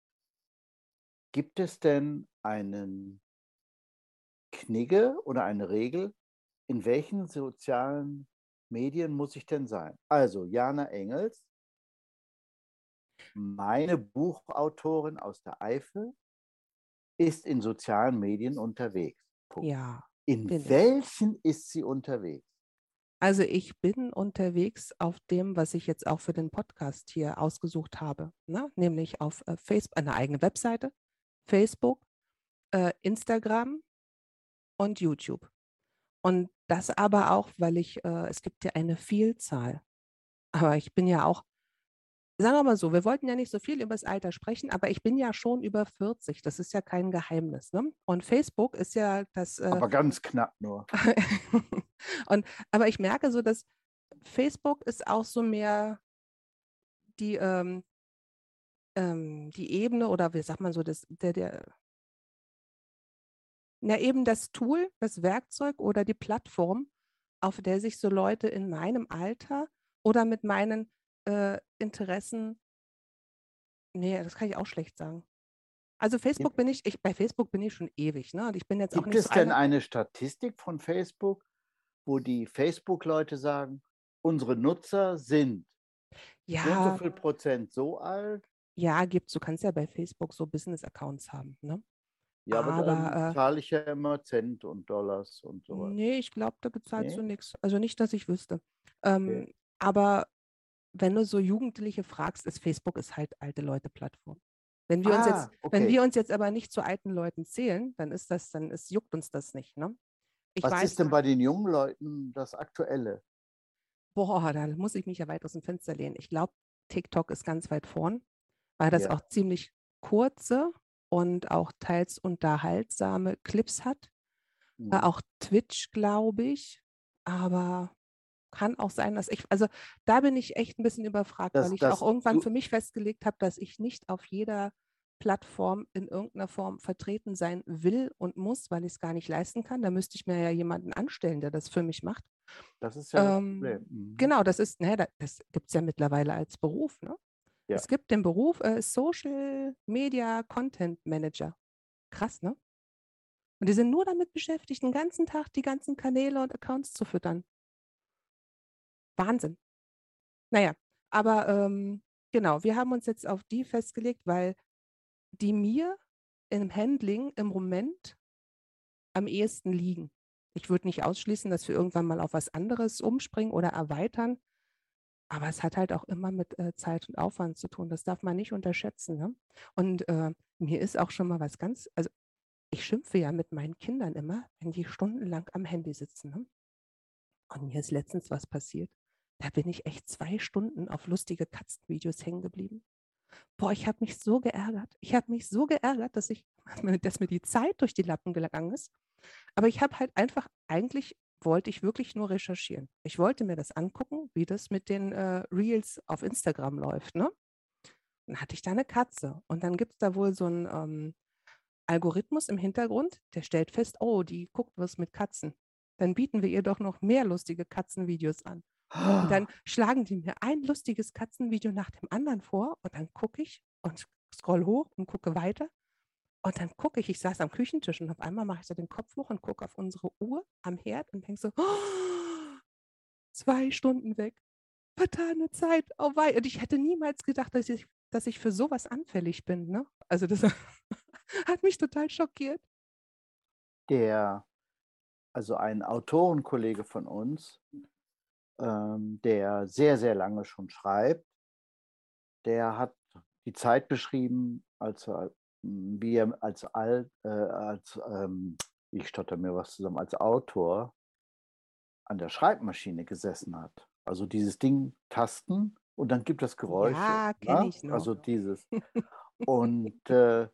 Gibt es denn einen Knigge oder eine Regel, in welchen sozialen Medien muss ich denn sein? Also Jana Engels, meine Buchautorin aus der Eifel, ist in sozialen Medien unterwegs. Punkt. Ja. In welchen ich. ist sie unterwegs? Also ich bin unterwegs auf dem, was ich jetzt auch für den Podcast hier ausgesucht habe, ne? nämlich auf äh, Facebook, eine eigene Webseite, Facebook, äh, Instagram und YouTube. Und das aber auch, weil ich, äh, es gibt ja eine Vielzahl. Aber ich bin ja auch sagen wir mal so, wir wollten ja nicht so viel über das Alter sprechen, aber ich bin ja schon über 40. Das ist ja kein Geheimnis. Ne? Und Facebook ist ja das. Äh, aber ganz knapp nur. (laughs) und, aber ich merke so, dass Facebook ist auch so mehr die, ähm, ähm, die Ebene oder wie sagt man so, das, der, der, na eben das Tool, das Werkzeug oder die Plattform, auf der sich so Leute in meinem Alter oder mit meinen äh, Interessen nee, das kann ich auch schlecht sagen. Also Facebook bin ich, ich bei Facebook bin ich schon ewig, ne? Und ich bin jetzt auch Gibt es so denn eine Statistik von Facebook, wo die Facebook-Leute sagen, unsere Nutzer sind so und so Ja, viel Prozent so alt? ja, gibt's. Du kannst ja bei Facebook so Business-Accounts haben, ne? Ja, aber dann Aber äh, zahle ich ja immer Cent und Dollars und sowas. nee, ich glaube, da bezahlst du Nee? nichts. Also nicht, dass ich wüsste. Okay. Ähm, aber wenn du so Jugendliche fragst, ist Facebook ist halt alte Leute-Plattform. Wenn wir uns jetzt, Ah, wenn okay. wir uns jetzt aber nicht zu alten Leuten zählen, dann ist das, dann ist, juckt uns das nicht, ne? Ich Was weiß, ist denn bei den jungen Leuten das Aktuelle? boah, da muss ich mich ja weit aus dem Fenster lehnen. Ich glaube, TikTok ist ganz weit vorn, weil das Ja. auch ziemlich kurze und auch teils unterhaltsame Clips hat. Äh, Mhm. auch Twitch, glaube ich. Aber kann auch sein, dass ich, also da bin ich echt ein bisschen überfragt, Das, weil ich das, auch irgendwann du, für mich festgelegt habe, dass ich nicht auf jeder Plattform in irgendeiner Form vertreten sein will und muss, weil ich es gar nicht leisten kann. Da müsste ich mir ja jemanden anstellen, der das für mich macht. das ist ja das Ähm, Problem. Mhm. genau, das ist, ne, da- das gibt es ja mittlerweile als Beruf. Ne? Ja. Es gibt den Beruf äh, Social Media Content Manager. Krass, ne? Und die sind nur damit beschäftigt, den ganzen Tag die ganzen Kanäle und Accounts zu füttern. Wahnsinn. Naja, aber ähm, genau, wir haben uns jetzt auf die festgelegt, weil die mir im Handling im Moment am ehesten liegen. Ich würde nicht ausschließen, dass wir irgendwann mal auf was anderes umspringen oder erweitern, aber es hat halt auch immer mit äh, Zeit und Aufwand zu tun. Das darf man nicht unterschätzen. Ne? Und äh, mir ist auch schon mal was ganz, also ich schimpfe ja mit meinen Kindern immer, wenn die stundenlang am Handy sitzen. Ne? Und mir ist letztens was passiert. Da bin ich echt zwei Stunden auf lustige Katzenvideos hängen geblieben. Boah, ich habe mich so geärgert. Ich habe mich so geärgert, dass ich, (laughs) dass mir die Zeit durch die Lappen gegangen ist. Aber ich habe halt einfach, eigentlich wollte ich wirklich nur recherchieren. Ich wollte mir das angucken, wie das mit den äh, Reels auf Instagram läuft. Ne? Dann hatte ich da eine Katze und dann gibt es da wohl so einen ähm, Algorithmus im Hintergrund, der stellt fest, oh, die guckt was mit Katzen. Dann bieten wir ihr doch noch mehr lustige Katzenvideos an. Und dann (gasps) schlagen die mir ein lustiges Katzenvideo nach dem anderen vor und dann gucke ich und scroll hoch und gucke weiter. Und dann gucke ich, ich saß am Küchentisch und auf einmal mache ich so den Kopf hoch und gucke auf unsere Uhr am Herd und denke so, oh, (gasps) zwei Stunden weg, vertane Zeit, oh wei. Und ich hätte niemals gedacht, dass ich, dass ich für sowas anfällig bin. Ne? Also das (laughs) hat mich total schockiert. Der, also ein Autorenkollege von uns, ähm, der sehr, sehr lange schon schreibt, der hat die Zeit beschrieben, als er, wie er als, Al, äh, als ähm, ich stotter mir was zusammen, als Autor an der Schreibmaschine gesessen hat. Also dieses Ding tasten und dann gibt es Geräusche. Ja, kenne ne? ich noch. Also dieses. (laughs) Und äh,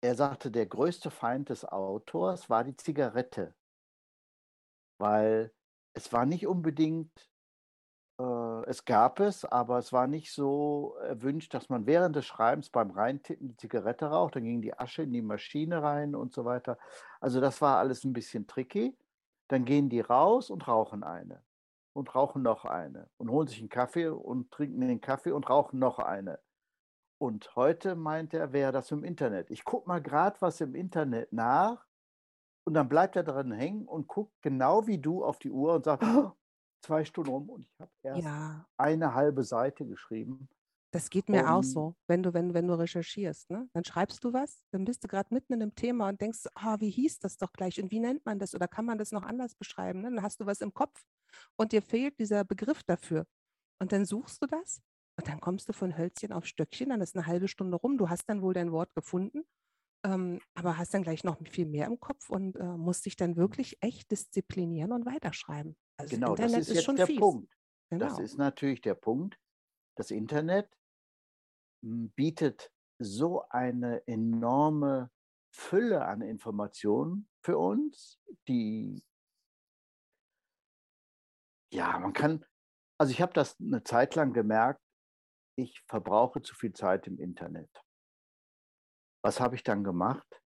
er sagte, der größte Feind des Autors war die Zigarette, weil es war nicht unbedingt, es gab es, aber es war nicht so erwünscht, dass man während des Schreibens beim Reintippen die Zigarette raucht, dann ging die Asche in die Maschine rein und so weiter. Also das war alles ein bisschen tricky. Dann gehen die raus und rauchen eine und rauchen noch eine und holen sich einen Kaffee und trinken den Kaffee und rauchen noch eine. Und heute meint er, wäre das im Internet. Ich gucke mal gerade was im Internet nach. Und dann bleibt er drin hängen und guckt genau wie du auf die Uhr und sagt, oh, zwei Stunden rum und ich habe erst Ja, eine halbe Seite geschrieben. das geht mir auch Und so, wenn du, wenn, wenn du recherchierst, ne? Dann schreibst du was, dann bist du gerade mitten in einem Thema und denkst, ah, wie hieß das doch gleich und wie nennt man das oder kann man das noch anders beschreiben? Ne? Dann hast du was im Kopf und dir fehlt dieser Begriff dafür. Und dann suchst du das und dann kommst du von Hölzchen auf Stöckchen, dann ist eine halbe Stunde rum, du hast dann wohl dein Wort gefunden, ähm, aber hast dann gleich noch viel mehr im Kopf und äh, musst dich dann wirklich echt disziplinieren und weiterschreiben. Also das genau, das Internet ist ist jetzt schon der fies. Punkt. Genau. Das ist natürlich der Punkt. Das Internet m, bietet so eine enorme Fülle an Informationen für uns, die, ja, man kann, also ich habe das eine Zeit lang gemerkt, ich verbrauche zu viel Zeit im Internet. Was habe ich dann gemacht?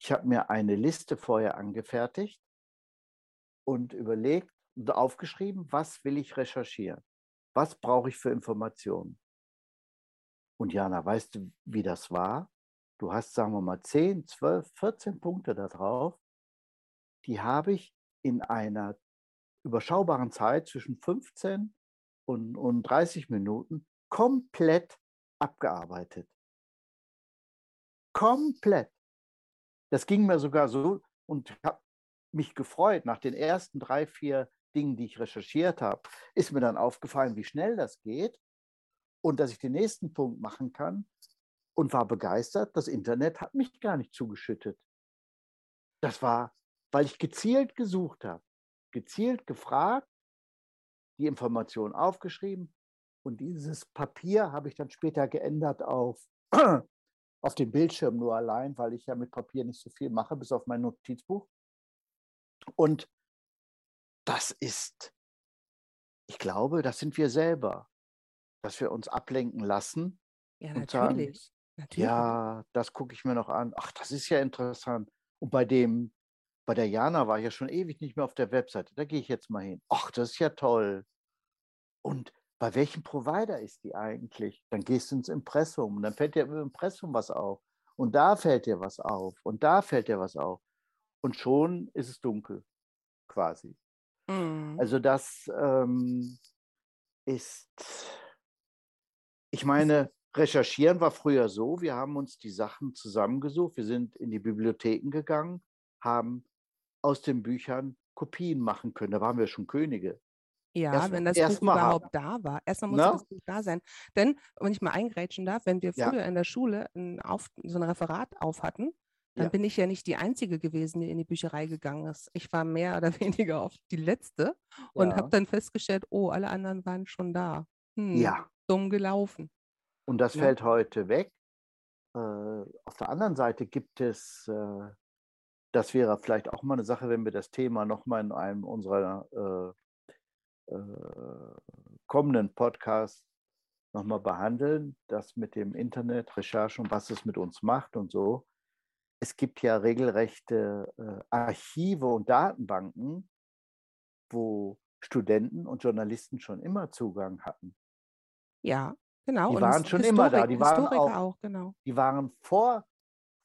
Ich habe mir eine Liste vorher angefertigt und überlegt und aufgeschrieben, was will ich recherchieren? Was brauche ich für Informationen? Und Jana, weißt du, wie das war? Du hast, sagen wir mal, 10, 12, 14 Punkte da drauf. Die habe ich in einer überschaubaren Zeit zwischen 15 und, und 30 Minuten komplett abgearbeitet. Komplett. Das ging mir sogar so und ich habe mich gefreut. Nach den ersten drei, vier Dingen, die ich recherchiert habe, ist mir dann aufgefallen, wie schnell das geht und dass ich den nächsten Punkt machen kann und war begeistert. Das Internet hat mich gar nicht zugeschüttet. Das war, weil ich gezielt gesucht habe, gezielt gefragt, die Information aufgeschrieben und dieses Papier habe ich dann später geändert auf, (clears throat) auf dem Bildschirm nur allein, weil ich ja mit Papier nicht so viel mache, bis auf mein Notizbuch. Und das ist, ich glaube, das sind wir selber, dass wir uns ablenken lassen Ja, und sagen, natürlich. Natürlich. ja, das gucke ich mir noch an. Ach, das ist ja interessant. Und bei dem, bei der Jana war ich ja schon ewig nicht mehr auf der Webseite. Da gehe ich jetzt mal hin. Ach, das ist ja toll. Und bei welchem Provider ist die eigentlich? Dann gehst du ins Impressum und dann fällt dir im Impressum was auf. Und da fällt dir was auf. Und da fällt dir was auf. Und schon ist es dunkel, quasi. Mhm. Also das ähm, ist, ich meine, recherchieren war früher so, wir haben uns die Sachen zusammengesucht, wir sind in die Bibliotheken gegangen, haben aus den Büchern Kopien machen können. Da waren wir schon Könige. Ja, Erst- wenn das Buch überhaupt da war. Erstmal musste Na? das Buch da sein. Denn, wenn ich mal eingrätschen darf, wenn wir Ja. früher in der Schule ein auf, so ein Referat auf hatten, dann Ja. bin ich ja nicht die Einzige gewesen, die in die Bücherei gegangen ist. Ich war mehr oder (laughs) weniger oft die Letzte und Ja. habe dann festgestellt, oh, alle anderen waren schon da. Hm, Ja, Dumm gelaufen. und das fällt heute weg. Äh, auf der anderen Seite gibt es, äh, das wäre vielleicht auch mal eine Sache, wenn wir das Thema nochmal in einem unserer äh, äh, kommenden Podcasts nochmal behandeln, das mit dem Internet, Recherche und was es mit uns macht und so. Es gibt ja regelrechte äh, Archive und Datenbanken, wo Studenten und Journalisten schon immer Zugang hatten. Ja, genau. Die und waren schon immer da, Historik- die waren Historiker auch- auch, genau. die waren vor,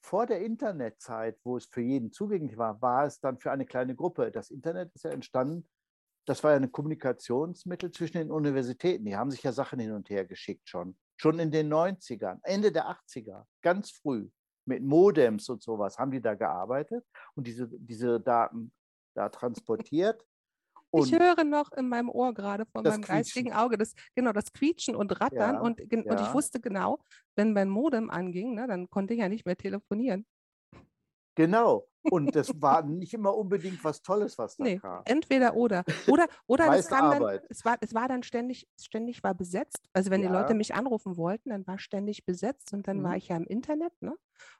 vor der Internetzeit, wo es für jeden zugänglich war, war es dann für eine kleine Gruppe. Das Internet ist ja entstanden, das war ja ein Kommunikationsmittel zwischen den Universitäten. Die haben sich ja Sachen hin und her geschickt schon. Schon in den 90ern, Ende der 80er, ganz früh, mit Modems und sowas, haben die da gearbeitet und diese, diese Daten da transportiert. (laughs) Ich Und höre noch in meinem Ohr gerade von meinem geistigen Quietschen. Auge das, genau, das Quietschen und Rattern. Ja, und, und ich ja. wusste genau, wenn mein Modem anging, ne, dann konnte ich ja nicht mehr telefonieren. Genau. Und das (laughs) war nicht immer unbedingt was Tolles, was da Nee, kam. entweder oder. Oder, oder kam dann, es war, es war dann ständig, ständig war besetzt. Also wenn die Leute Ja. mich anrufen wollten, dann war ständig besetzt und dann war Mhm. ich ja im Internet, ne?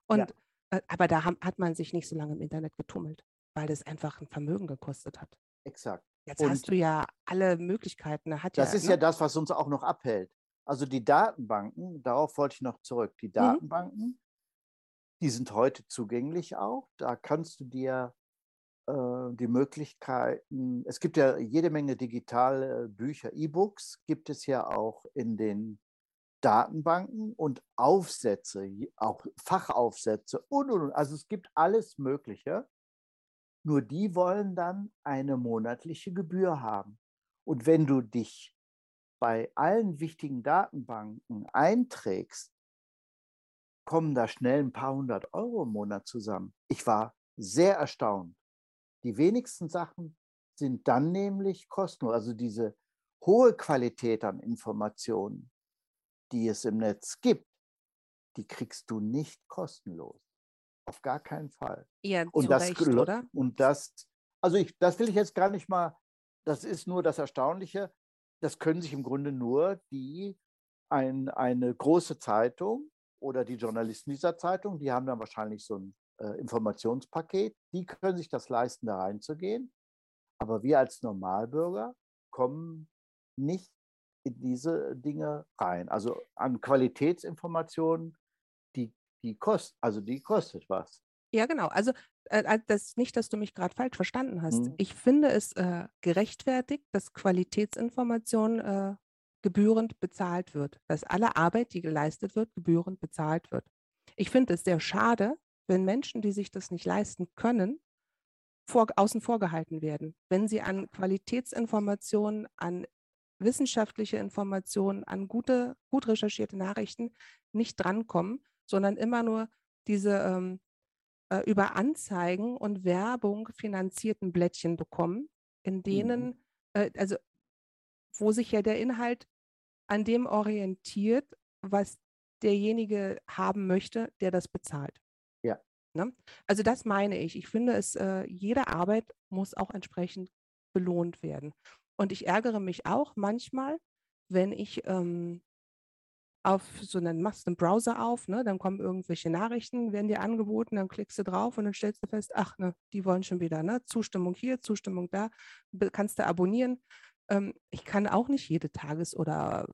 Und äh, aber da ham- hat man sich nicht so lange im Internet getummelt, weil das einfach ein Vermögen gekostet hat. Exakt. Jetzt Und hast du ja alle Möglichkeiten. Da hat Das ja, ist ne? ja das, was uns auch noch abhält. Also die Datenbanken, darauf wollte ich noch zurück. Die Datenbanken, die sind heute zugänglich auch. Da kannst du dir äh, die Möglichkeiten, es gibt ja jede Menge digitale Bücher, E-Books gibt es ja auch in den Datenbanken und Aufsätze, auch Fachaufsätze und, und, und. Also es gibt alles Mögliche. Nur die wollen dann eine monatliche Gebühr haben. Und wenn du dich bei allen wichtigen Datenbanken einträgst, kommen da schnell ein paar hundert Euro im Monat zusammen. Ich war sehr erstaunt. Die wenigsten Sachen sind dann nämlich kostenlos. Also diese hohe Qualität an Informationen, die es im Netz gibt, die kriegst du nicht kostenlos. Auf gar keinen Fall. Ja, und das, Recht, oder? Und das, also ich, das will ich jetzt gar nicht mal, das ist nur das Erstaunliche, das können sich im Grunde nur die, ein, eine große Zeitung oder die Journalisten dieser Zeitung, die haben dann wahrscheinlich so ein äh, Informationspaket, die können sich das leisten, da reinzugehen. Aber wir als Normalbürger kommen nicht in diese Dinge rein. Also an Qualitätsinformationen, die, die kost, also die kostet was. Ja, genau. Also äh, das nicht, dass du mich gerade falsch verstanden hast. Hm. Ich finde es äh, gerechtfertigt, dass Qualitätsinformation äh, gebührend bezahlt wird, dass alle Arbeit, die geleistet wird, gebührend bezahlt wird. Ich finde es sehr schade, wenn Menschen, die sich das nicht leisten können, vor, außen vor gehalten werden, wenn sie an Qualitätsinformationen, an wissenschaftliche Informationen, an gute, gut recherchierte Nachrichten nicht drankommen, sondern immer nur diese ähm, äh, über Anzeigen und Werbung finanzierten Blättchen bekommen, in Mhm. denen, äh, also wo sich ja der Inhalt an dem orientiert, was derjenige haben möchte, der das bezahlt. Ja. Ne? Also das meine ich. Ich finde es, äh, jede Arbeit muss auch entsprechend belohnt werden. Und ich ärgere mich auch manchmal, wenn ich ähm, auf so einen, machst einen Browser auf, ne, dann kommen irgendwelche Nachrichten, werden dir angeboten, dann klickst du drauf und dann stellst du fest, ach, ne, die wollen schon wieder, ne, Zustimmung hier, Zustimmung da, kannst du abonnieren. Ähm, ich kann auch nicht jede Tages- oder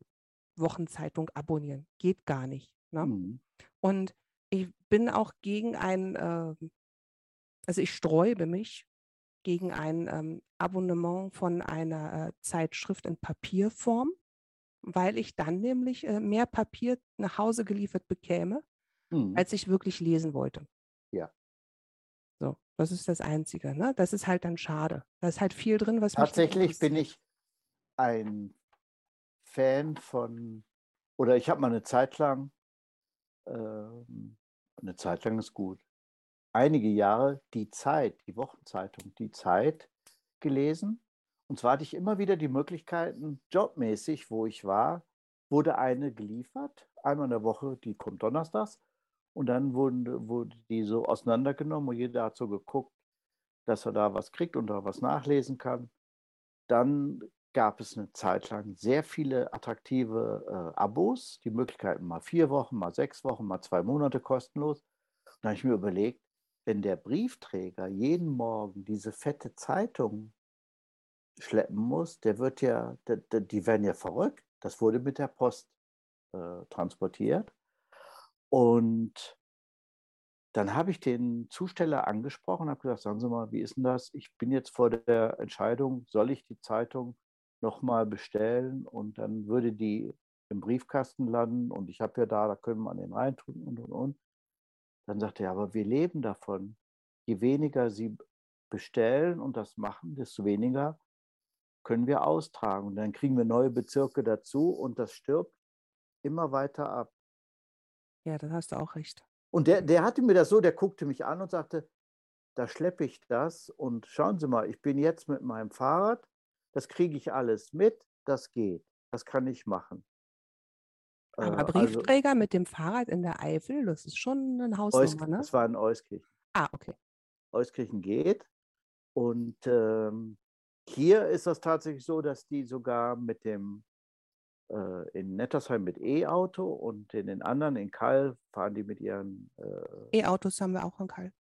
Wochenzeitung abonnieren, geht gar nicht. Ne? Mhm. Und ich bin auch gegen ein, äh, also ich sträube mich gegen ein ähm, Abonnement von einer äh, Zeitschrift in Papierform, weil ich dann nämlich äh, mehr Papier nach Hause geliefert bekäme, Mhm. als ich wirklich lesen wollte. Ja. So, das ist das Einzige. Ne? Das ist halt dann schade. Da ist halt viel drin, was Tatsächlich bin ich ein Fan von, oder ich habe mal eine Zeit lang, ähm, eine Zeit lang ist gut, einige Jahre die Zeit, die Wochenzeitung, die Zeit gelesen. Und zwar hatte ich immer wieder die Möglichkeiten, jobmäßig, wo ich war, wurde eine geliefert, einmal in der Woche, die kommt donnerstags. Und dann wurden, wurde die so auseinandergenommen und jeder hat so geguckt, dass er da was kriegt und da was nachlesen kann. Dann gab es eine Zeit lang sehr viele attraktive äh, Abos, die Möglichkeiten mal vier Wochen, mal sechs Wochen, mal zwei Monate kostenlos. Und da habe ich mir überlegt, wenn der Briefträger jeden Morgen diese fette Zeitung schleppen muss, der wird ja, der, die werden ja verrückt. Das wurde mit der Post äh, transportiert. Und dann habe ich den Zusteller angesprochen und habe gesagt, sagen Sie mal, wie ist denn das? Ich bin jetzt vor der Entscheidung, soll ich die Zeitung nochmal bestellen und dann würde die im Briefkasten landen und ich habe ja da, da können wir an den reintun und und und. Dann sagte er, aber wir leben davon. Je weniger Sie bestellen und das machen, desto weniger können wir austragen. Und dann kriegen wir neue Bezirke dazu und das stirbt immer weiter ab. Ja, da hast du auch recht. Und der, der hatte mir das so, der guckte mich an und sagte, da schleppe ich das und schauen Sie mal, ich bin jetzt mit meinem Fahrrad, das kriege ich alles mit, das geht, das kann ich machen. Aber Äh, also Briefträger mit dem Fahrrad in der Eifel, das ist schon Eus, Hausnummer, ne? das war in Euskirchen. Ah, okay. Euskirchen geht. Und ähm, hier ist das tatsächlich so, dass die sogar mit dem, äh, in Nettersheim mit E-Auto und in den anderen, in Kall, fahren die mit ihren, äh, E-Autos haben wir auch in Kall.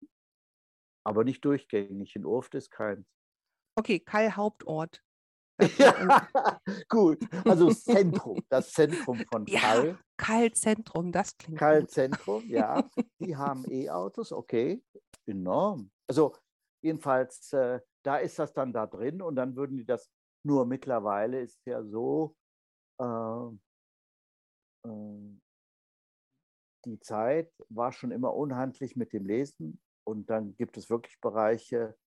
aber nicht durchgängig. In Urft ist keins. Okay, Kall Hauptort. Da- Ja, (laughs) gut. Also das Zentrum, das Zentrum von Ja, Kall. Kall Zentrum, das klingt Kall gut. Zentrum, ja. Die haben (laughs) E-Autos, okay. Enorm. Also jedenfalls, äh, da ist das dann da drin und dann würden die das, nur mittlerweile ist ja so, äh, äh, die Zeit war schon immer unhandlich mit dem Lesen und dann gibt es wirklich Bereiche,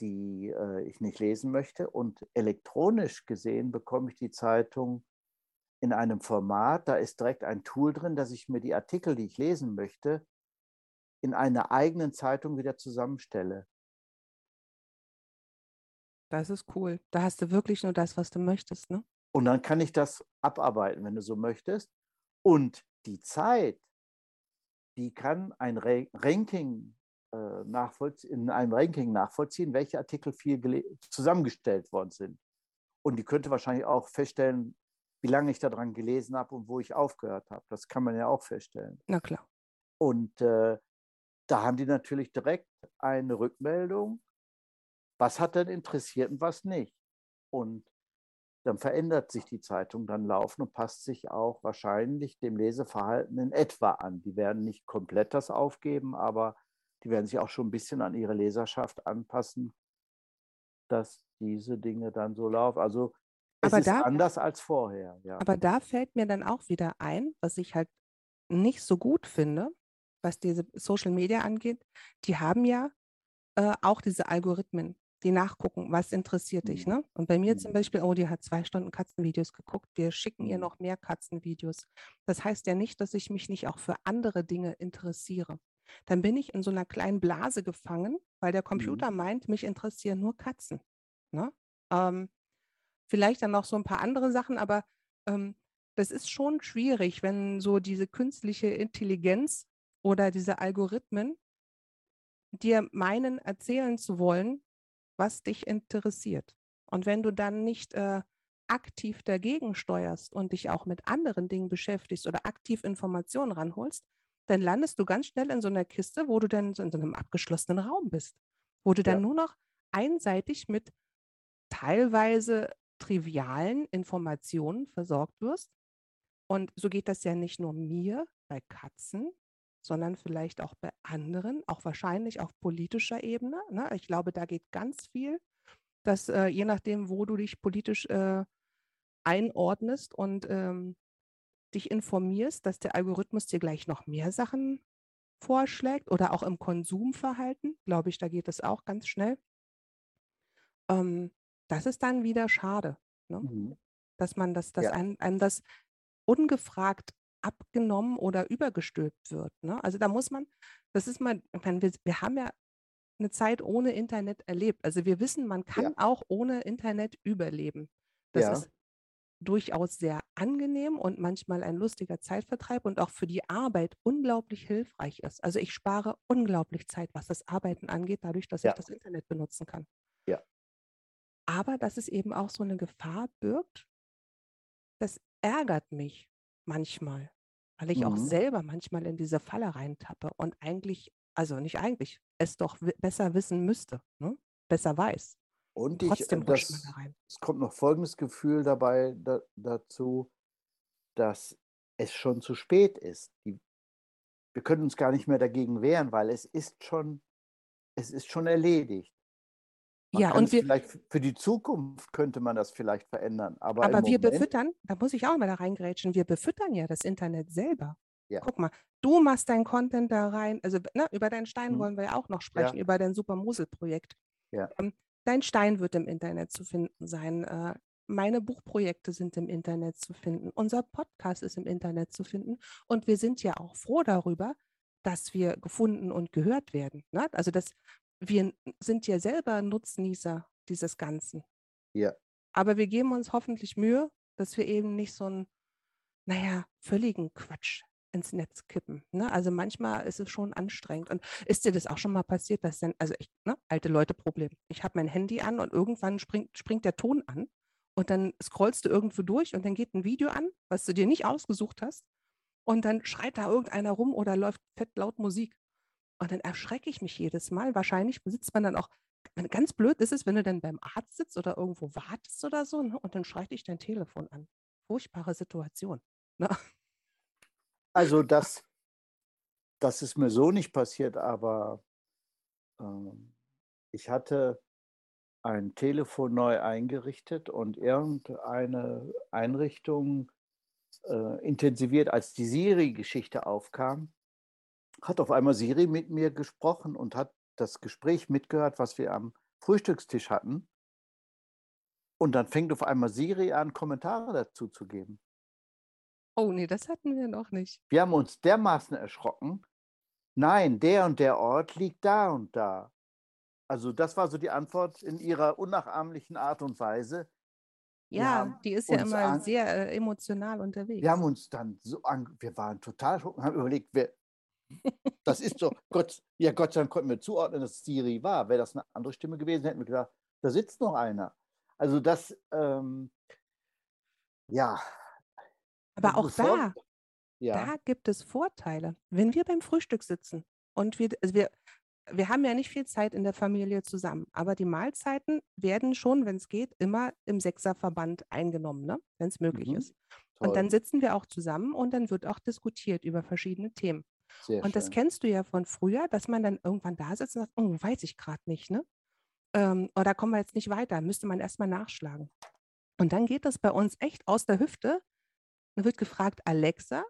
die äh, ich nicht lesen möchte. Und elektronisch gesehen bekomme ich die Zeitung in einem Format, da ist direkt ein Tool drin, dass ich mir die Artikel, die ich lesen möchte, in einer eigenen Zeitung wieder zusammenstelle. Das ist cool. Da hast du wirklich nur das, was du möchtest, ne? Und dann kann ich das abarbeiten, wenn du so möchtest. Und die Zeit, die kann ein Ranking in einem Ranking nachvollziehen, welche Artikel viel zusammengestellt worden sind. Und die könnte wahrscheinlich auch feststellen, wie lange ich daran gelesen habe und wo ich aufgehört habe. Das kann man ja auch feststellen. Na klar. Und äh, da haben die natürlich direkt eine Rückmeldung, was hat denn interessiert und was nicht. Und dann verändert sich die Zeitung dann laufen und passt sich auch wahrscheinlich dem Leseverhalten in etwa an. Die werden nicht komplett das aufgeben, aber die werden sich auch schon ein bisschen an ihre Leserschaft anpassen, dass diese Dinge dann so laufen. Also es aber ist da, anders als vorher. Ja. Aber da fällt mir dann auch wieder ein, was ich halt nicht so gut finde, was diese Social Media angeht. Die haben ja äh, auch diese Algorithmen, die nachgucken, was interessiert dich. Mhm. Ne? Und bei mir zum mhm. Beispiel, oh, die hat zwei Stunden Katzenvideos geguckt, wir schicken ihr mhm. noch mehr Katzenvideos. Das heißt ja nicht, dass ich mich nicht auch für andere Dinge interessiere. Dann bin ich in so einer kleinen Blase gefangen, weil der Computer meint, mich interessieren nur Katzen. Ne? Ähm, vielleicht dann noch so ein paar andere Sachen, aber ähm, das ist schon schwierig, wenn so diese künstliche Intelligenz oder diese Algorithmen dir meinen, erzählen zu wollen, was dich interessiert. Und wenn du dann nicht äh, aktiv dagegen steuerst und dich auch mit anderen Dingen beschäftigst oder aktiv Informationen ranholst, dann landest du ganz schnell in so einer Kiste, wo du dann so in so einem abgeschlossenen Raum bist, wo du dann ja. nur noch einseitig mit teilweise trivialen Informationen versorgt wirst. Und so geht das ja nicht nur mir bei Katzen, sondern vielleicht auch bei anderen, auch wahrscheinlich auf politischer Ebene. Ne? Ich glaube, da geht ganz viel, dass äh, je nachdem, wo du dich politisch äh, einordnest und ähm, dich informierst, dass der Algorithmus dir gleich noch mehr Sachen vorschlägt oder auch im Konsumverhalten, glaube ich, da geht es auch ganz schnell. Ähm, das ist dann wieder schade, ne? mhm. dass man das, dass ja. einem, einem das ungefragt abgenommen oder übergestülpt wird. Ne? Also da muss man, das ist mal, meine, wir, wir haben ja eine Zeit ohne Internet erlebt. Also wir wissen, man kann ja. auch ohne Internet überleben. Das ja. ist durchaus sehr angenehm und manchmal ein lustiger Zeitvertreib und auch für die Arbeit unglaublich hilfreich ist. Also ich spare unglaublich Zeit, was das Arbeiten angeht, dadurch, dass ja. ich das Internet benutzen kann. Ja. Aber dass es eben auch so eine Gefahr birgt, das ärgert mich manchmal, weil ich auch mhm. selber manchmal in diese Falle reintappe und eigentlich, also nicht eigentlich, es doch besser wissen müsste, ne? besser weiß. Und ich, Trotzdem das, da es kommt noch folgendes Gefühl dabei da, dazu, dass es schon zu spät ist. Die, wir können uns gar nicht mehr dagegen wehren, weil es ist schon, es ist schon erledigt. Man ja, und wir, vielleicht für die Zukunft könnte man das vielleicht verändern. Aber, aber wir Moment, befüttern, da muss ich auch mal da reingrätschen, wir befüttern ja das Internet selber. Ja. Guck mal, du machst dein Content da rein, also ne, über deinen Stein hm. wollen wir ja auch noch sprechen, ja. über dein Super Musel-Projekt. Ja. Ähm, Dein Stein wird im Internet zu finden sein. Äh, meine Buchprojekte sind im Internet zu finden. Unser Podcast ist im Internet zu finden. Und wir sind ja auch froh darüber, dass wir gefunden und gehört werden. Ne? Also dass wir sind ja selber Nutznießer dieses Ganzen. Ja. Aber wir geben uns hoffentlich Mühe, dass wir eben nicht so einen, naja, völligen Quatsch ins Netz kippen. Ne? Also manchmal ist es schon anstrengend. Und ist dir das auch schon mal passiert, dass dann, also ich, ne, alte Leute Problem. Ich habe mein Handy an und irgendwann springt, springt der Ton an und dann scrollst du irgendwo durch und dann geht ein Video an, was du dir nicht ausgesucht hast. Und dann schreit da irgendeiner rum oder läuft fett laut Musik. Und dann erschrecke ich mich jedes Mal. Wahrscheinlich sitzt man dann auch, ganz blöd ist es, wenn du dann beim Arzt sitzt oder irgendwo wartest oder so, ne? und dann schreit dich dein Telefon an. Furchtbare Situation. Ne? Also das, das ist mir so nicht passiert, aber äh, ich hatte ein Telefon neu eingerichtet und irgendeine Einrichtung äh, intensiviert, als die Siri-Geschichte aufkam, hat auf einmal Siri mit mir gesprochen und hat das Gespräch mitgehört, was wir am Frühstückstisch hatten. Und dann fängt auf einmal Siri an, Kommentare dazu zu geben. Oh nee, das hatten wir noch nicht. Wir haben uns dermaßen erschrocken. Nein, der und der Ort liegt da und da. Also das war so die Antwort in ihrer unnachahmlichen Art und Weise. Ja, die ist ja immer an, sehr äh, emotional unterwegs. Wir haben uns dann so an, wir waren total erschrocken, haben überlegt, wer, (laughs) das ist doch, Gott, ja Gott sei Dank konnten wir zuordnen, dass Siri war. Wäre das eine andere Stimme gewesen, hätten wir gedacht, da sitzt noch einer. Also das, ähm, ja. Aber auch da, ja. da gibt es Vorteile. Wenn wir beim Frühstück sitzen und wir, also wir, wir haben ja nicht viel Zeit in der Familie zusammen, aber die Mahlzeiten werden schon, wenn es geht, immer im Sechserverband eingenommen, ne? wenn es möglich mhm. ist. Toll. Und dann sitzen wir auch zusammen und dann wird auch diskutiert über verschiedene Themen. Sehr und das kennst du ja von früher, dass man dann irgendwann da sitzt und sagt, oh, weiß ich gerade nicht, ne? Ähm, oder kommen wir jetzt nicht weiter, müsste man erstmal nachschlagen. Und dann geht das bei uns echt aus der Hüfte. Dann wird gefragt, Alexa,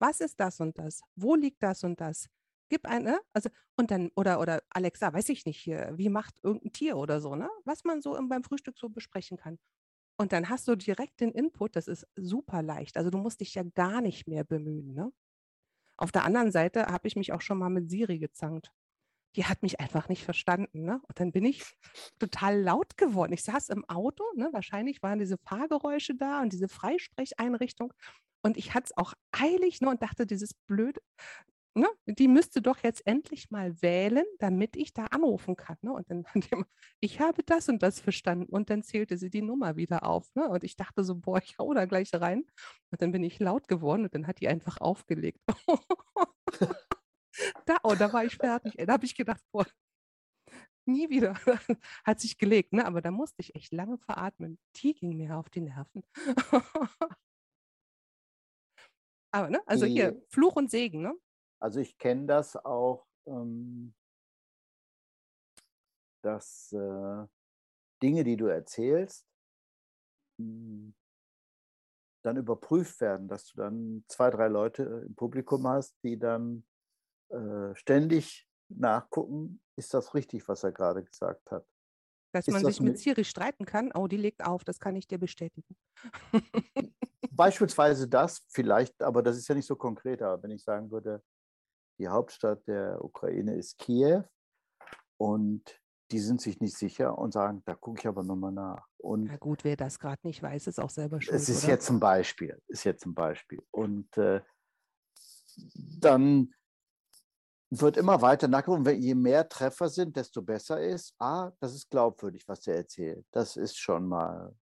was ist das und das? Wo liegt das und das? Gib eine, also, und dann, oder, oder Alexa, weiß ich nicht hier, wie macht irgendein Tier oder so, ne? Was man so beim Frühstück so besprechen kann. Und dann hast du direkt den Input, das ist super leicht. Also du musst dich ja gar nicht mehr bemühen, ne? Auf der anderen Seite habe ich mich auch schon mal mit Siri gezankt. Die hat mich einfach nicht verstanden. Ne? Und dann bin ich total laut geworden. Ich saß im Auto, ne? wahrscheinlich waren diese Fahrgeräusche da und diese Freisprecheinrichtung. Und ich hatte es auch eilig ne? und dachte, dieses blöde, ne, die müsste doch jetzt endlich mal wählen, damit ich da anrufen kann. Ne? Und dann, ich habe das und das verstanden. Und dann zählte sie die Nummer wieder auf. Ne? Und ich dachte so, boah, ich hau da gleich rein. Und dann bin ich laut geworden und dann hat die einfach aufgelegt. (laughs) da, oh, da war ich fertig. Da habe ich gedacht, boah, nie wieder. (laughs) hat sich gelegt, ne? Aber da musste ich echt lange veratmen. Die ging mir auf die Nerven. (laughs) Aber, ne? Also hier, Fluch und Segen, ne? Also ich kenne das auch, ähm, dass äh, Dinge, die du erzählst, hm, dann überprüft werden, dass du dann zwei, drei Leute im Publikum hast, die dann äh, ständig nachgucken, ist das richtig, was er gerade gesagt hat. Dass ist man sich mit Siri streiten kann, oh, die legt auf, das kann ich dir bestätigen. Beispielsweise das vielleicht, aber das ist ja nicht so konkret. Aber wenn ich sagen würde, die Hauptstadt der Ukraine ist Kiew und die sind sich nicht sicher und sagen, da gucke ich aber nochmal nach. Und Na gut, wer das gerade nicht weiß, ist auch selber schuld. Es ist oder? jetzt ein Beispiel, ist jetzt ein Beispiel. Und äh, dann wird immer weiter nachgeguckt. Und je mehr Treffer sind, desto besser ist. Ah, das ist glaubwürdig, was er erzählt. Das ist schon mal,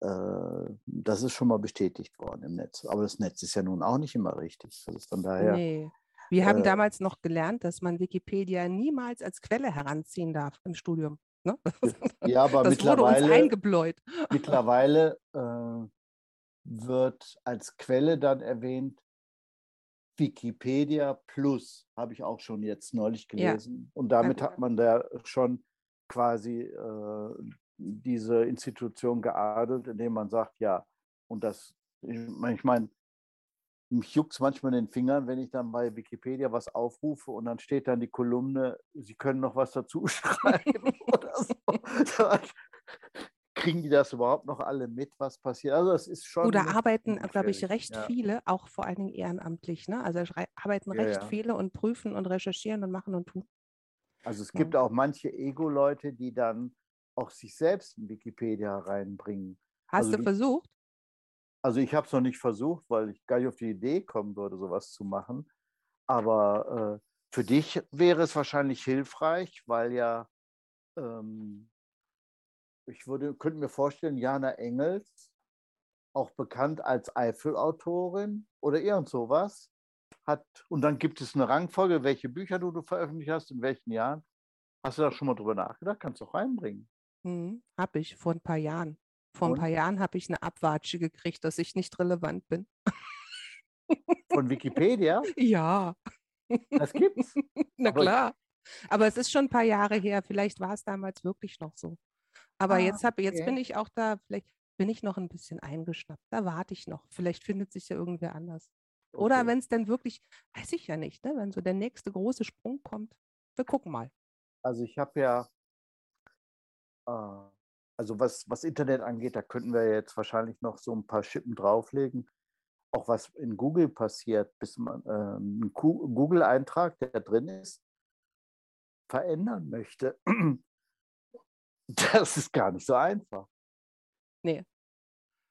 äh, das ist schon mal bestätigt worden im Netz. Aber das Netz ist ja nun auch nicht immer richtig. Also von daher. Nee. Wir haben äh, damals noch gelernt, dass man Wikipedia niemals als Quelle heranziehen darf im Studium. Ne? (laughs) Ja, aber das mittlerweile, wurde uns eingebläut. Mittlerweile äh, wird als Quelle dann erwähnt Wikipedia Plus, habe ich auch schon jetzt neulich gelesen. Ja. Und damit hat man da schon quasi äh, diese Institution geadelt, indem man sagt, ja, und das, ich meine, mich juckt es manchmal in den Fingern, wenn ich dann bei Wikipedia was aufrufe und dann steht dann die Kolumne, Sie können noch was dazu (laughs) schreiben (laughs) oder so. (laughs) Kriegen die das überhaupt noch alle mit, was passiert? Also es ist schon. Oder arbeiten, glaube ich, recht ja. viele, auch vor allen Dingen ehrenamtlich. Ne? Also arbeiten ja, recht ja. viele und prüfen und recherchieren und machen und tun. Also es gibt auch manche Ego-Leute, die dann auch sich selbst in Wikipedia reinbringen. Hast also du versucht? Also ich habe es noch nicht versucht, weil ich gar nicht auf die Idee kommen würde, sowas zu machen. Aber äh, für dich wäre es wahrscheinlich hilfreich, weil ja, ähm, ich würde, könnte mir vorstellen, Jana Engels, auch bekannt als Eifel-Autorin oder irgend sowas, hat, und dann gibt es eine Rangfolge, welche Bücher du, du veröffentlicht hast, in welchen Jahren. Hast du da schon mal drüber nachgedacht? Kannst du auch reinbringen. Hm, habe ich vor ein paar Jahren. Vor ein paar Jahren habe ich eine Abwatsche gekriegt, dass ich nicht relevant bin. (laughs) Von Wikipedia? Ja. Das gibt's. (laughs) Na Aber klar. Aber es ist schon ein paar Jahre her. Vielleicht war es damals wirklich noch so. Aber ah, jetzt, hab, jetzt okay. bin ich auch da, vielleicht bin ich noch ein bisschen eingeschnappt. Da warte ich noch. Vielleicht findet sich ja irgendwer anders. Okay. Oder wenn es dann wirklich, weiß ich ja nicht, ne? wenn so der nächste große Sprung kommt. Wir gucken mal. Also ich habe ja äh, also was, was Internet angeht, da könnten wir jetzt wahrscheinlich noch so ein paar Schippen drauflegen. Auch was in Google passiert, bis man äh, einen Google-Eintrag, der drin ist, verändern möchte. Das ist gar nicht so einfach. Nee.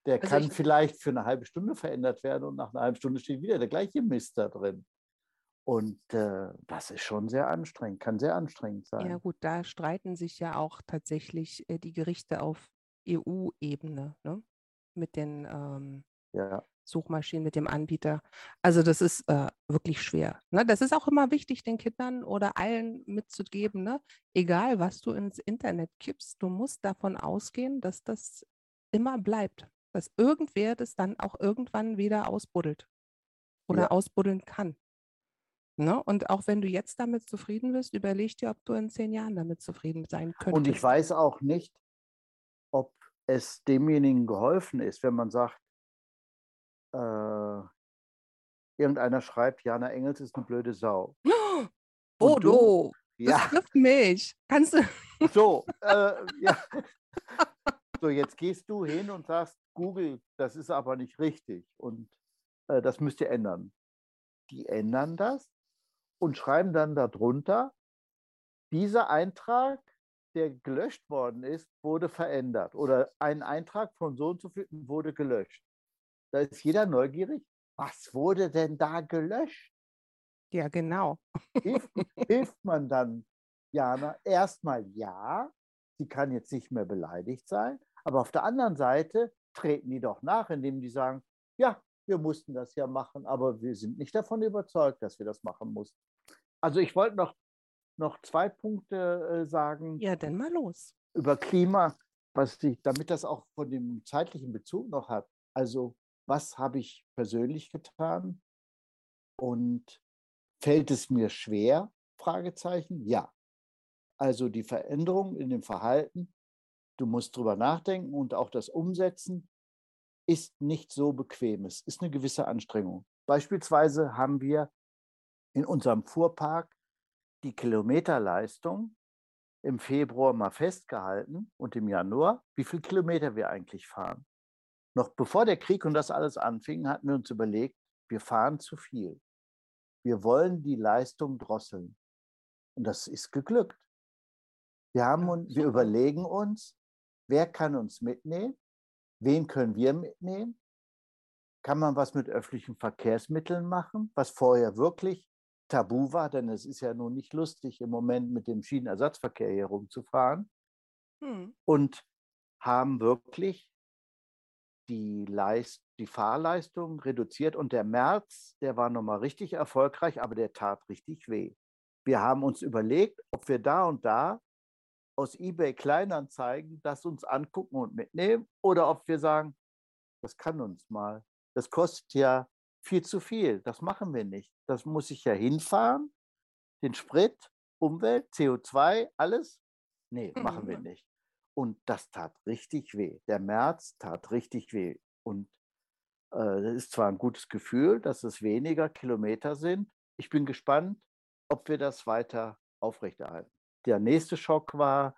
Der also kann vielleicht für eine halbe Stunde verändert werden und nach einer halben Stunde steht wieder der gleiche Mist da drin. Und äh, das ist schon sehr anstrengend, kann sehr anstrengend sein. Ja gut, da streiten sich ja auch tatsächlich äh, die Gerichte auf EU-Ebene ne? mit den ähm, ja. Suchmaschinen, mit dem Anbieter. Also das ist äh, wirklich schwer. Ne? Das ist auch immer wichtig, den Kindern oder allen mitzugeben. Ne? Egal, was du ins Internet kippst, du musst davon ausgehen, dass das immer bleibt. Dass irgendwer das dann auch irgendwann wieder ausbuddelt oder ja. ausbuddeln kann. Ne? Und auch wenn du jetzt damit zufrieden bist, überleg dir, ob du in zehn Jahren damit zufrieden sein könntest. Und ich weiß auch nicht, ob es demjenigen geholfen ist, wenn man sagt, äh, irgendeiner schreibt, Jana Engels ist eine blöde Sau. (gasps) Oh, du, ja. das trifft mich. Kannst du. So, äh, (laughs) ja. so, jetzt gehst du hin und sagst, Google, das ist aber nicht richtig und äh, das müsst ihr ändern. Die ändern das und schreiben dann darunter, dieser Eintrag, der gelöscht worden ist, wurde verändert oder ein Eintrag von so und so viel wurde gelöscht. Da ist jeder neugierig. Was wurde denn da gelöscht? Ja, genau. Hilft, (laughs) hilft man dann Jana? Erstmal ja, sie kann jetzt nicht mehr beleidigt sein, aber auf der anderen Seite treten die doch nach, indem die sagen, ja, wir mussten das ja machen, aber wir sind nicht davon überzeugt, dass wir das machen mussten. Also ich wollte noch, noch zwei Punkte äh, sagen. Ja, dann mal los. Über Klima, was ich, damit das auch von dem zeitlichen Bezug noch hat. Also was habe ich persönlich getan und fällt es mir schwer? Fragezeichen. Ja. Also die Veränderung in dem Verhalten, du musst drüber nachdenken und auch das Umsetzen ist nicht so bequem. Es ist eine gewisse Anstrengung. Beispielsweise haben wir in unserem Fuhrpark die Kilometerleistung im Februar mal festgehalten und im Januar, wie viele Kilometer wir eigentlich fahren. Noch bevor der Krieg und das alles anfing, hatten wir uns überlegt, wir fahren zu viel. Wir wollen die Leistung drosseln. Und das ist geglückt. Wir, haben, wir überlegen uns, wer kann uns mitnehmen Wen können wir mitnehmen? Kann man was mit öffentlichen Verkehrsmitteln machen, was vorher wirklich tabu war, denn es ist ja nun nicht lustig, im Moment mit dem Schienenersatzverkehr hier rumzufahren. Hm. Und haben wirklich die, Leist die Fahrleistung reduziert. Und der März, der war nochmal richtig erfolgreich, aber der tat richtig weh. Wir haben uns überlegt, ob wir da und da aus eBay Kleinanzeigen das uns angucken und mitnehmen oder ob wir sagen, das kann uns mal. Das kostet ja viel zu viel. Das machen wir nicht. Das muss ich ja hinfahren, den Sprit, Umwelt, CO2, alles. Nee, machen wir mhm. nicht. Und das tat richtig weh. Der März tat richtig weh. Und äh, das ist zwar ein gutes Gefühl, dass es weniger Kilometer sind. Ich bin gespannt, ob wir das weiter aufrechterhalten der nächste Schock war,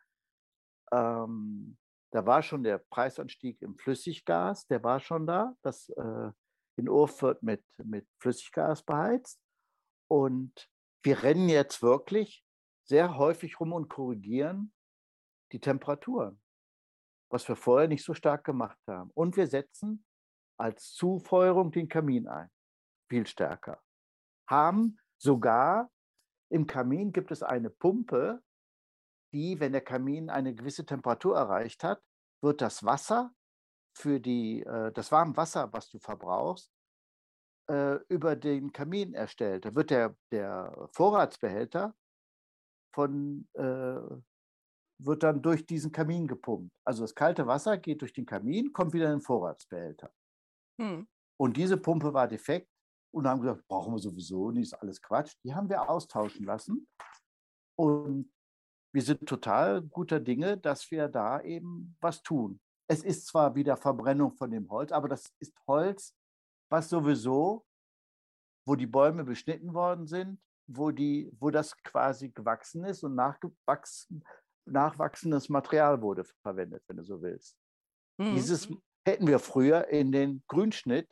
ähm, da war schon der Preisanstieg im Flüssiggas, der war schon da, das äh, in Urfurt mit, mit Flüssiggas beheizt. Und wir rennen jetzt wirklich sehr häufig rum und korrigieren die Temperaturen, was wir vorher nicht so stark gemacht haben. Und wir setzen als Zufeuerung den Kamin ein, viel stärker. Haben sogar im Kamin gibt es eine Pumpe, die, wenn der Kamin eine gewisse Temperatur erreicht hat, wird das Wasser für die, äh, das warme Wasser, was du verbrauchst, äh, über den Kamin erstellt. Da wird der, der Vorratsbehälter von, äh, wird dann durch diesen Kamin gepumpt. Also das kalte Wasser geht durch den Kamin, kommt wieder in den Vorratsbehälter. Hm. Und diese Pumpe war defekt und haben gesagt, brauchen wir sowieso nicht, ist alles Quatsch. Die haben wir austauschen lassen. Und wir sind total guter Dinge, dass wir da eben was tun. Es ist zwar wieder Verbrennung von dem Holz, aber das ist Holz, was sowieso, wo die Bäume beschnitten worden sind, wo, die, wo das quasi gewachsen ist und nachgewachsen, nachwachsendes Material wurde verwendet, wenn du so willst. Mhm. Dieses hätten wir früher in den Grünschnitt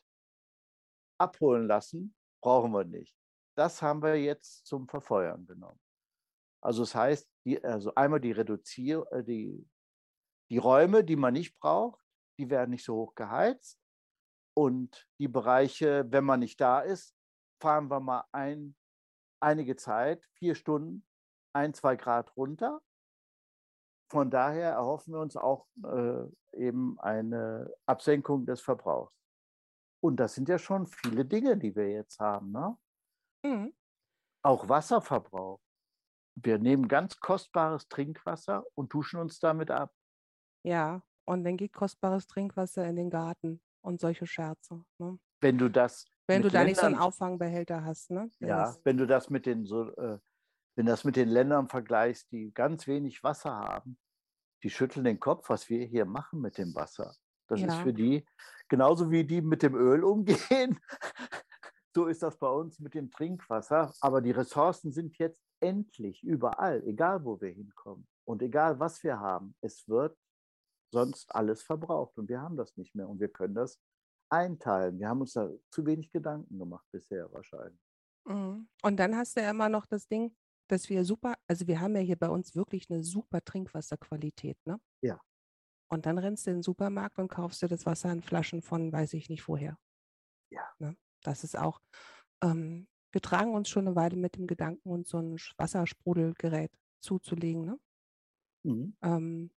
abholen lassen, brauchen wir nicht. Das haben wir jetzt zum Verfeuern genommen. Also das heißt, die, also einmal die Reduzier, äh, die, die Räume, die man nicht braucht, die werden nicht so hoch geheizt. Und die Bereiche, wenn man nicht da ist, fahren wir mal ein, einige Zeit, vier Stunden, ein, zwei Grad runter. Von daher erhoffen wir uns auch äh, eben eine Absenkung des Verbrauchs. Und das sind ja schon viele Dinge, die wir jetzt haben. Ne? Mhm. Auch Wasserverbrauch. Wir nehmen ganz kostbares Trinkwasser und duschen uns damit ab. Ja, und dann geht kostbares Trinkwasser in den Garten und solche Scherze. Ne? Wenn du das Wenn du da nicht so einen Ländern- Auffangbehälter hast, ne? Der Ja, wenn du das mit den so, äh, wenn das mit den Ländern vergleichst, die ganz wenig Wasser haben, die schütteln den Kopf, was wir hier machen mit dem Wasser. Das ist Ja. für die genauso wie die mit dem Öl umgehen. (laughs) so ist das bei uns mit dem Trinkwasser. Aber die Ressourcen sind jetzt endlich überall, egal wo wir hinkommen und egal was wir haben. Es wird sonst alles verbraucht und wir haben das nicht mehr und wir können das einteilen. Wir haben uns da zu wenig Gedanken gemacht bisher wahrscheinlich. Mhm. Und dann hast du ja immer noch das Ding, dass wir super, also wir haben ja hier bei uns wirklich eine super Trinkwasserqualität, ne? Ja. Und dann rennst du in den Supermarkt und kaufst dir das Wasser in Flaschen von weiß ich nicht woher. Ja. Ne? Das ist auch, ähm, wir tragen uns schon eine Weile mit dem Gedanken, uns so ein Wassersprudelgerät zuzulegen, ne? Mhm. Ähm,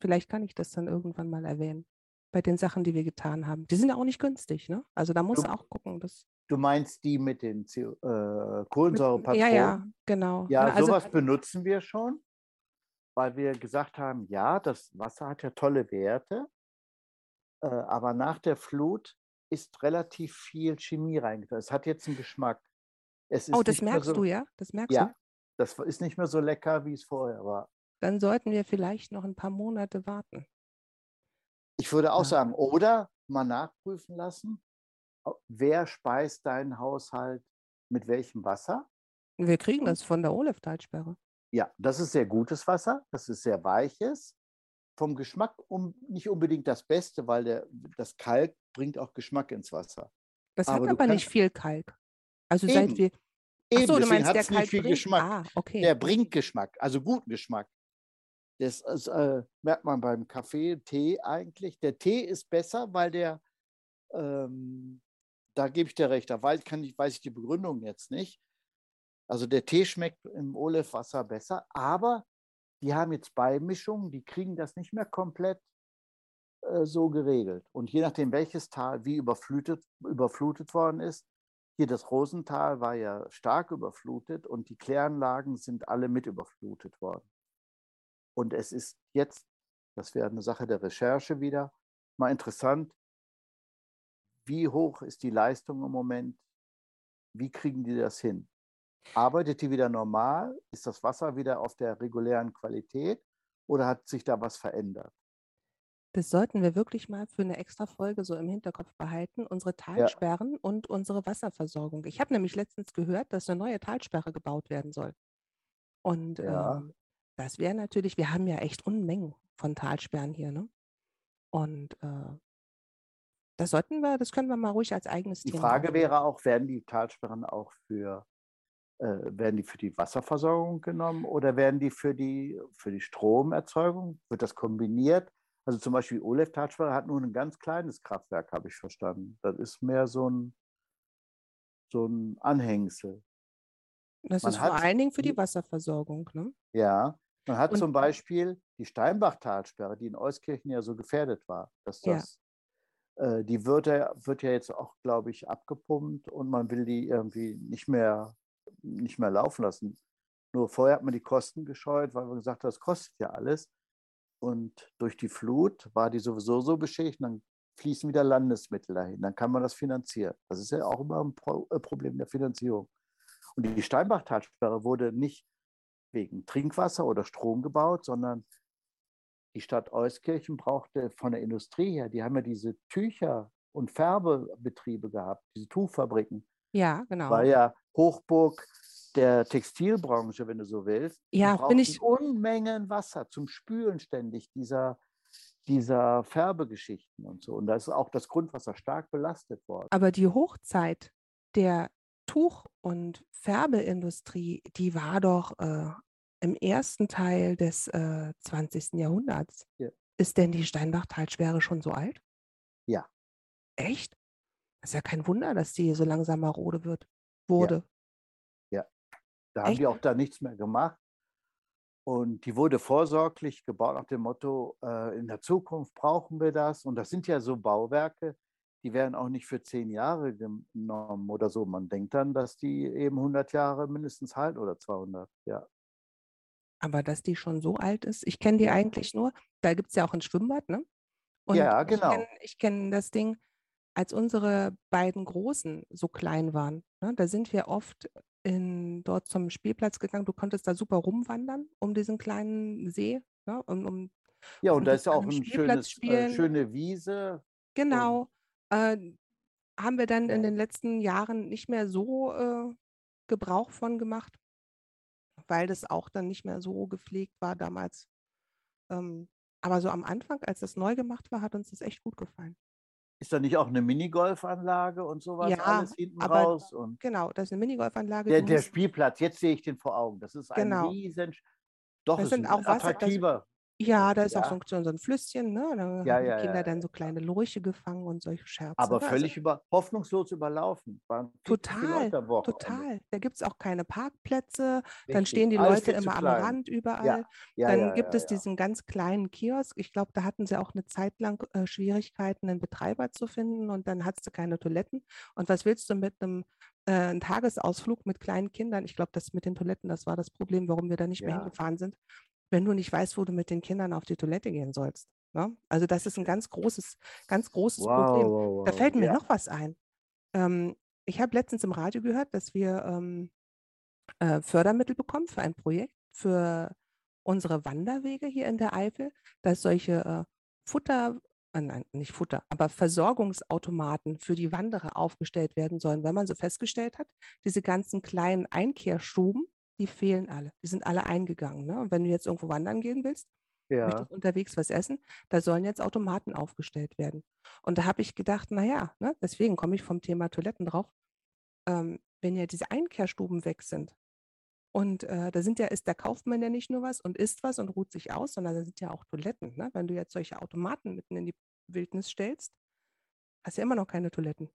vielleicht kann ich das dann irgendwann mal erwähnen. Bei den Sachen, die wir getan haben. Die sind ja auch nicht günstig, ne? Also da Du- du auch gucken, dass. Du meinst die mit den äh, Kohlensäurepatronen? Ja, ja, genau. Ja, Ne, also, sowas benutzen wir schon, weil wir gesagt haben, ja, das Wasser hat ja tolle Werte, äh, aber nach der Flut ist relativ viel Chemie reingetan. Es hat jetzt einen Geschmack. Es ist oh, das merkst so, du, ja? Das merkst Ja, du? das ist nicht mehr so lecker, wie es vorher war. Dann sollten wir vielleicht noch ein paar Monate warten. Ich würde auch Ja. sagen, oder mal nachprüfen lassen, wer speist deinen Haushalt mit welchem Wasser? Wir kriegen das von der Olef-Talsperre. Ja, das ist sehr gutes Wasser, das ist sehr weiches. Vom Geschmack um, nicht unbedingt das Beste, weil der, das Kalk bringt auch Geschmack ins Wasser. Das Aber hat aber nicht viel Kalk. Also Eben, seit wir. Eben, so, du meinst, der hat's nicht Kalk viel bringt? Geschmack. Ah, okay. Der bringt Geschmack, also guten Geschmack. Das ist, äh, merkt man beim Kaffee, Tee eigentlich. Der Tee ist besser, weil der, ähm, da gebe ich dir recht, da weiß, ich, weiß ich die Begründung jetzt nicht. Also der Tee schmeckt im Olefwasser besser, aber die haben jetzt Beimischungen, die kriegen das nicht mehr komplett äh, so geregelt. Und je nachdem, welches Tal wie überflutet, überflutet worden ist, hier das Rosental war ja stark überflutet und die Kläranlagen sind alle mit überflutet worden. Und es ist jetzt, das wäre eine Sache der Recherche wieder, mal interessant, wie hoch ist die Leistung im Moment? Wie kriegen die das hin? Arbeitet die wieder normal? Ist das Wasser wieder auf der regulären Qualität oder hat sich da was verändert? Das sollten wir wirklich mal für eine extra Folge so im Hinterkopf behalten. Unsere Talsperren und unsere Wasserversorgung. Ich habe nämlich letztens gehört, dass eine neue Talsperre gebaut werden soll. Und Ja. ähm, das wäre natürlich, wir haben ja echt Unmengen von Talsperren hier, ne? Und äh, das sollten wir, das können wir mal ruhig als eigenes Die Thema Frage aufnehmen. wäre auch, werden die Talsperren auch für, äh, werden die für die Wasserversorgung genommen oder werden die für die, für die Stromerzeugung? Wird das kombiniert? Also zum Beispiel Olef-Talsperre hat nur ein ganz kleines Kraftwerk, habe ich verstanden. Das ist mehr so ein, so ein Anhängsel. Das man ist vor allen Dingen für die Wasserversorgung, ne? Ja, man hat Und- zum Beispiel die Steinbach-Talsperre, die in Euskirchen ja so gefährdet war. Dass Ja. das, äh, die wird ja, wird ja jetzt auch, glaube ich, abgepumpt und man will die irgendwie nicht mehr, nicht mehr laufen lassen. Nur vorher hat man die Kosten gescheut, weil man gesagt hat, das kostet ja alles. Und durch die Flut war die sowieso so beschädigt, dann fließen wieder Landesmittel dahin. Dann kann man das finanzieren. Das ist ja auch immer ein äh, Problem der Finanzierung. Und die Steinbach-Talsperre wurde nicht wegen Trinkwasser oder Strom gebaut, sondern die Stadt Euskirchen brauchte von der Industrie her, die haben ja diese Tücher- und Färbebetriebe gehabt, diese Tuchfabriken. Ja, genau. War ja Hochburg der Textilbranche, wenn du so willst. Ja, bin ich. Unmengen Wasser zum Spülen ständig dieser, dieser Färbegeschichten und so. Und da ist auch das Grundwasser stark belastet worden. Aber die Hochzeit der Tuch- und Färbeindustrie, die war doch äh, im ersten Teil des äh, 20. Jahrhunderts. Ja. Ist denn die Steinbach-Talsperre schon so alt? Ja. Echt? Das ist ja kein Wunder, dass die so langsam marode wird, wurde. Ja. ja. Da haben die auch da nichts mehr gemacht. Und die wurde vorsorglich gebaut nach dem Motto, äh, in der Zukunft brauchen wir das. Und das sind ja so Bauwerke, die werden auch nicht für zehn Jahre genommen oder so. Man denkt dann, dass die eben 100 Jahre mindestens halten oder 200, ja. Aber dass die schon so alt ist, ich kenne die eigentlich nur, da gibt es ja auch ein Schwimmbad, ne? Und ja, genau. Ich kenne kenn das Ding, als unsere beiden Großen so klein waren, ne, da sind wir oft in, dort zum Spielplatz gegangen. Du konntest da super rumwandern um diesen kleinen See. Ne, um, um, ja, und da ist ja auch eine äh, schöne Wiese. Genau. Äh, haben wir dann in den letzten Jahren nicht mehr so äh, Gebrauch von gemacht, weil das auch dann nicht mehr so gepflegt war damals. Ähm, aber so am Anfang, als das neu gemacht war, hat uns das echt gut gefallen. Ist da nicht auch eine Minigolfanlage und sowas ja, alles hinten aber, raus? Und genau, das ist eine Minigolfanlage. Der, der Spielplatz, jetzt sehe ich den vor Augen. Das ist ein genau. riesen, doch, das ist sind auch attraktiver. Ja, da ist auch so ein, so ein Flüsschen, ne? Da Ja, haben die ja, Kinder ja, dann so kleine Lurche gefangen und solche Scherze. Aber ne? völlig über, hoffnungslos überlaufen. Total, total. Da gibt es auch keine Parkplätze. Dann Richtig. stehen die Alles Leute immer am. Rand Ja, überall. ja, Dann ja, gibt ja, es ja. diesen ganz kleinen Kiosk. Ich glaube, da hatten sie auch eine Zeit lang äh, Schwierigkeiten, einen Betreiber zu finden und dann hattest du keine Toiletten. Und was willst du mit einem äh, Tagesausflug mit kleinen Kindern? Ich glaube, das mit den Toiletten, das war das Problem, warum wir da nicht mehr Ja. hingefahren sind, wenn du nicht weißt, wo du mit den Kindern auf die Toilette gehen sollst. Ne? Also das ist ein ganz großes, ganz großes Wow, Problem. wow, Da wow. fällt mir Ja. noch was ein. Ähm, ich habe letztens im Radio gehört, dass wir ähm, äh, Fördermittel bekommen für ein Projekt für unsere Wanderwege hier in der Eifel, dass solche äh, Futter, äh, nein, nicht Futter, aber Versorgungsautomaten für die Wanderer aufgestellt werden sollen, weil man so festgestellt hat, diese ganzen kleinen Einkehrstuben, die fehlen alle. Die sind alle eingegangen. Ne? Und wenn du jetzt irgendwo wandern gehen willst, Ja. möchtest unterwegs was essen, da sollen jetzt Automaten aufgestellt werden. Und da habe ich gedacht, naja, ne, deswegen komme ich vom Thema Toiletten drauf. Ähm, wenn ja diese Einkehrstuben weg sind und äh, da sind ja, ist der Kaufmann ja nicht nur was und isst was und ruht sich aus, sondern da sind ja auch Toiletten. Ne? Wenn du jetzt solche Automaten mitten in die Wildnis stellst, hast du ja immer noch keine Toiletten.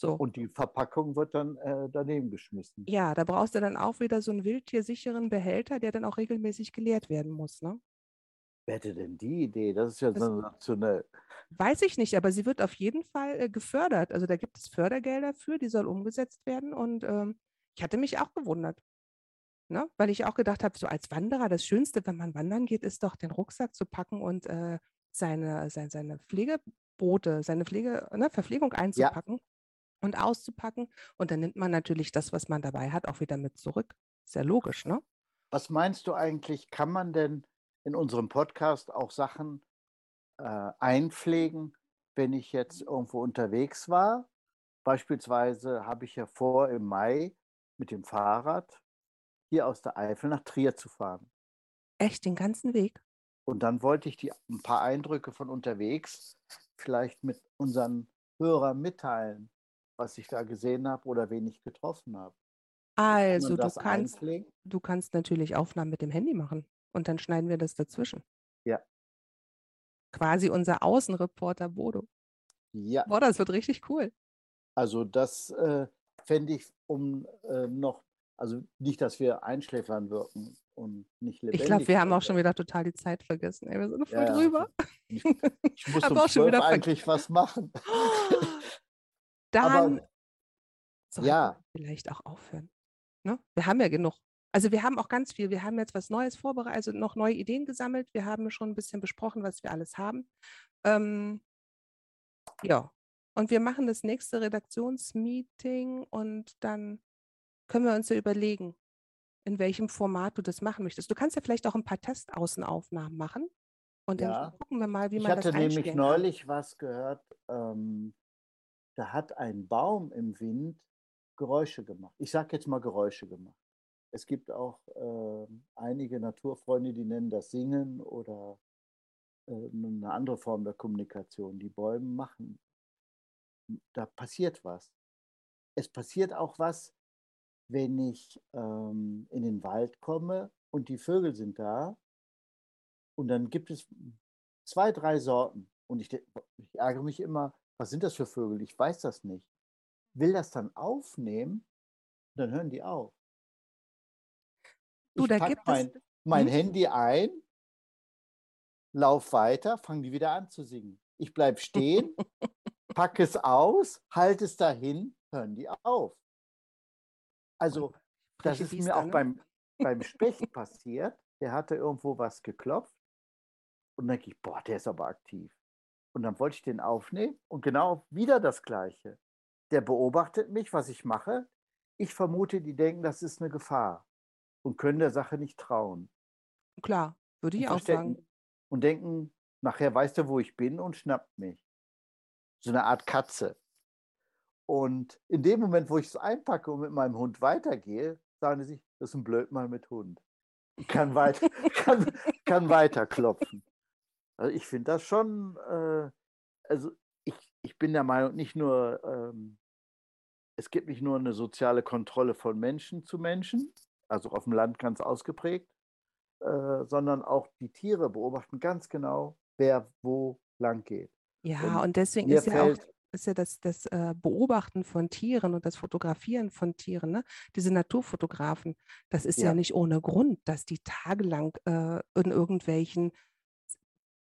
So. Und die Verpackung wird dann äh, daneben geschmissen. ja, da brauchst du dann auch wieder so einen wildtiersicheren Behälter, der dann auch regelmäßig geleert werden muss. Ne? Wer hätte denn die Idee? Das ist ja Das- sensationell. Weiß ich nicht, aber sie wird auf jeden Fall äh, gefördert. Also da gibt es Fördergelder für, die soll umgesetzt werden. Und ähm, ich hatte mich auch gewundert. Ne? Weil ich auch gedacht habe, so als Wanderer, das Schönste, wenn man wandern geht, ist doch den Rucksack zu packen und äh, seine, seine, seine Pflegebrote, seine Pflege, ne, Verpflegung einzupacken und auszupacken. Und dann nimmt man natürlich das, was man dabei hat, auch wieder mit zurück. Ist ja logisch, ne? Was meinst du eigentlich, kann man denn in unserem Podcast auch Sachen äh, einpflegen, wenn ich jetzt irgendwo unterwegs war? Beispielsweise habe ich ja vor, im Mai mit dem Fahrrad hier aus der Eifel nach Trier zu fahren. Echt den ganzen Weg. Und dann wollte ich die ein paar Eindrücke von unterwegs vielleicht mit unseren Hörern mitteilen, was ich da gesehen habe oder wen ich getroffen habe. Also du kannst, einpflegen? du kannst natürlich Aufnahmen mit dem Handy machen und dann schneiden wir das dazwischen. Ja. Quasi unser Außenreporter Bodo. Ja. Boah, das wird richtig cool. Also das äh, fände ich, um äh, noch, also nicht, dass wir einschläfern wirken und nicht lebendig. Ich glaube, wir haben auch schon wieder total die Zeit vergessen. Ey, wir sind voll Ja, ja. drüber. Ich, ich muss (laughs) um auch schon 12 wieder eigentlich was machen. (gasps) (laughs) Dann Aber sollten ja. wir vielleicht auch aufhören. Ne? Wir haben ja genug. Also wir haben auch ganz viel. Wir haben jetzt was Neues vorbereitet, also noch neue Ideen gesammelt. Wir haben schon ein bisschen besprochen, was wir alles haben. Ähm, ja. Und wir machen das nächste Redaktionsmeeting und dann können wir uns ja überlegen, in welchem Format du das machen möchtest. Du kannst ja vielleicht auch ein paar Testaußenaufnahmen machen und Ja. dann gucken wir mal, wie ich man hatte das nämlich einspielen neulich was gehört, ähm, da hat ein Baum im Wind Geräusche gemacht. Ich sage jetzt mal Geräusche gemacht. es gibt auch äh, einige Naturfreunde, die nennen das Singen oder äh, eine andere Form der Kommunikation. Die Bäume machen. Da passiert was. Es passiert auch was, wenn ich ähm, in den Wald komme und die Vögel sind da und dann gibt es zwei, drei Sorten und ich, ich ärgere mich immer, was sind das für Vögel? Ich weiß das nicht. Will das dann aufnehmen, dann hören die auf. Du, ich da gibt mein, es. mein Hm? Handy ein, lauf weiter, fangen die wieder an zu singen. Ich bleibe stehen, (laughs) packe es aus, halte es dahin, hören die auf. Also, das ist mir auch beim, beim (laughs) Specht passiert. Der hatte irgendwo was geklopft. Und dann denke ich, boah, der ist aber aktiv. Und dann wollte ich den aufnehmen und genau wieder das Gleiche. Der beobachtet mich, was ich mache. Ich vermute, die denken, das ist eine Gefahr und können der Sache nicht trauen. Klar, würde ich auch sagen. und denken, nachher weiß der, wo ich bin und schnappt mich. So eine Art Katze. Und in dem Moment, wo ich es einpacke und mit meinem Hund weitergehe, sagen sie sich, das ist ein Blödmann mit Hund. Kann, weit, (laughs) kann, kann weiter klopfen. Also ich finde das schon, äh, also ich, ich bin der Meinung, nicht nur, ähm, es gibt nicht nur eine soziale Kontrolle von Menschen zu Menschen, also auf dem Land ganz ausgeprägt, äh, sondern auch die Tiere beobachten ganz genau, wer wo lang geht. Ja, Und und deswegen ist ja auch ist ja das, das äh, Beobachten von Tieren und das Fotografieren von Tieren, ne? diese Naturfotografen, das ist ja ja, nicht ohne Grund, dass die tagelang äh, in irgendwelchen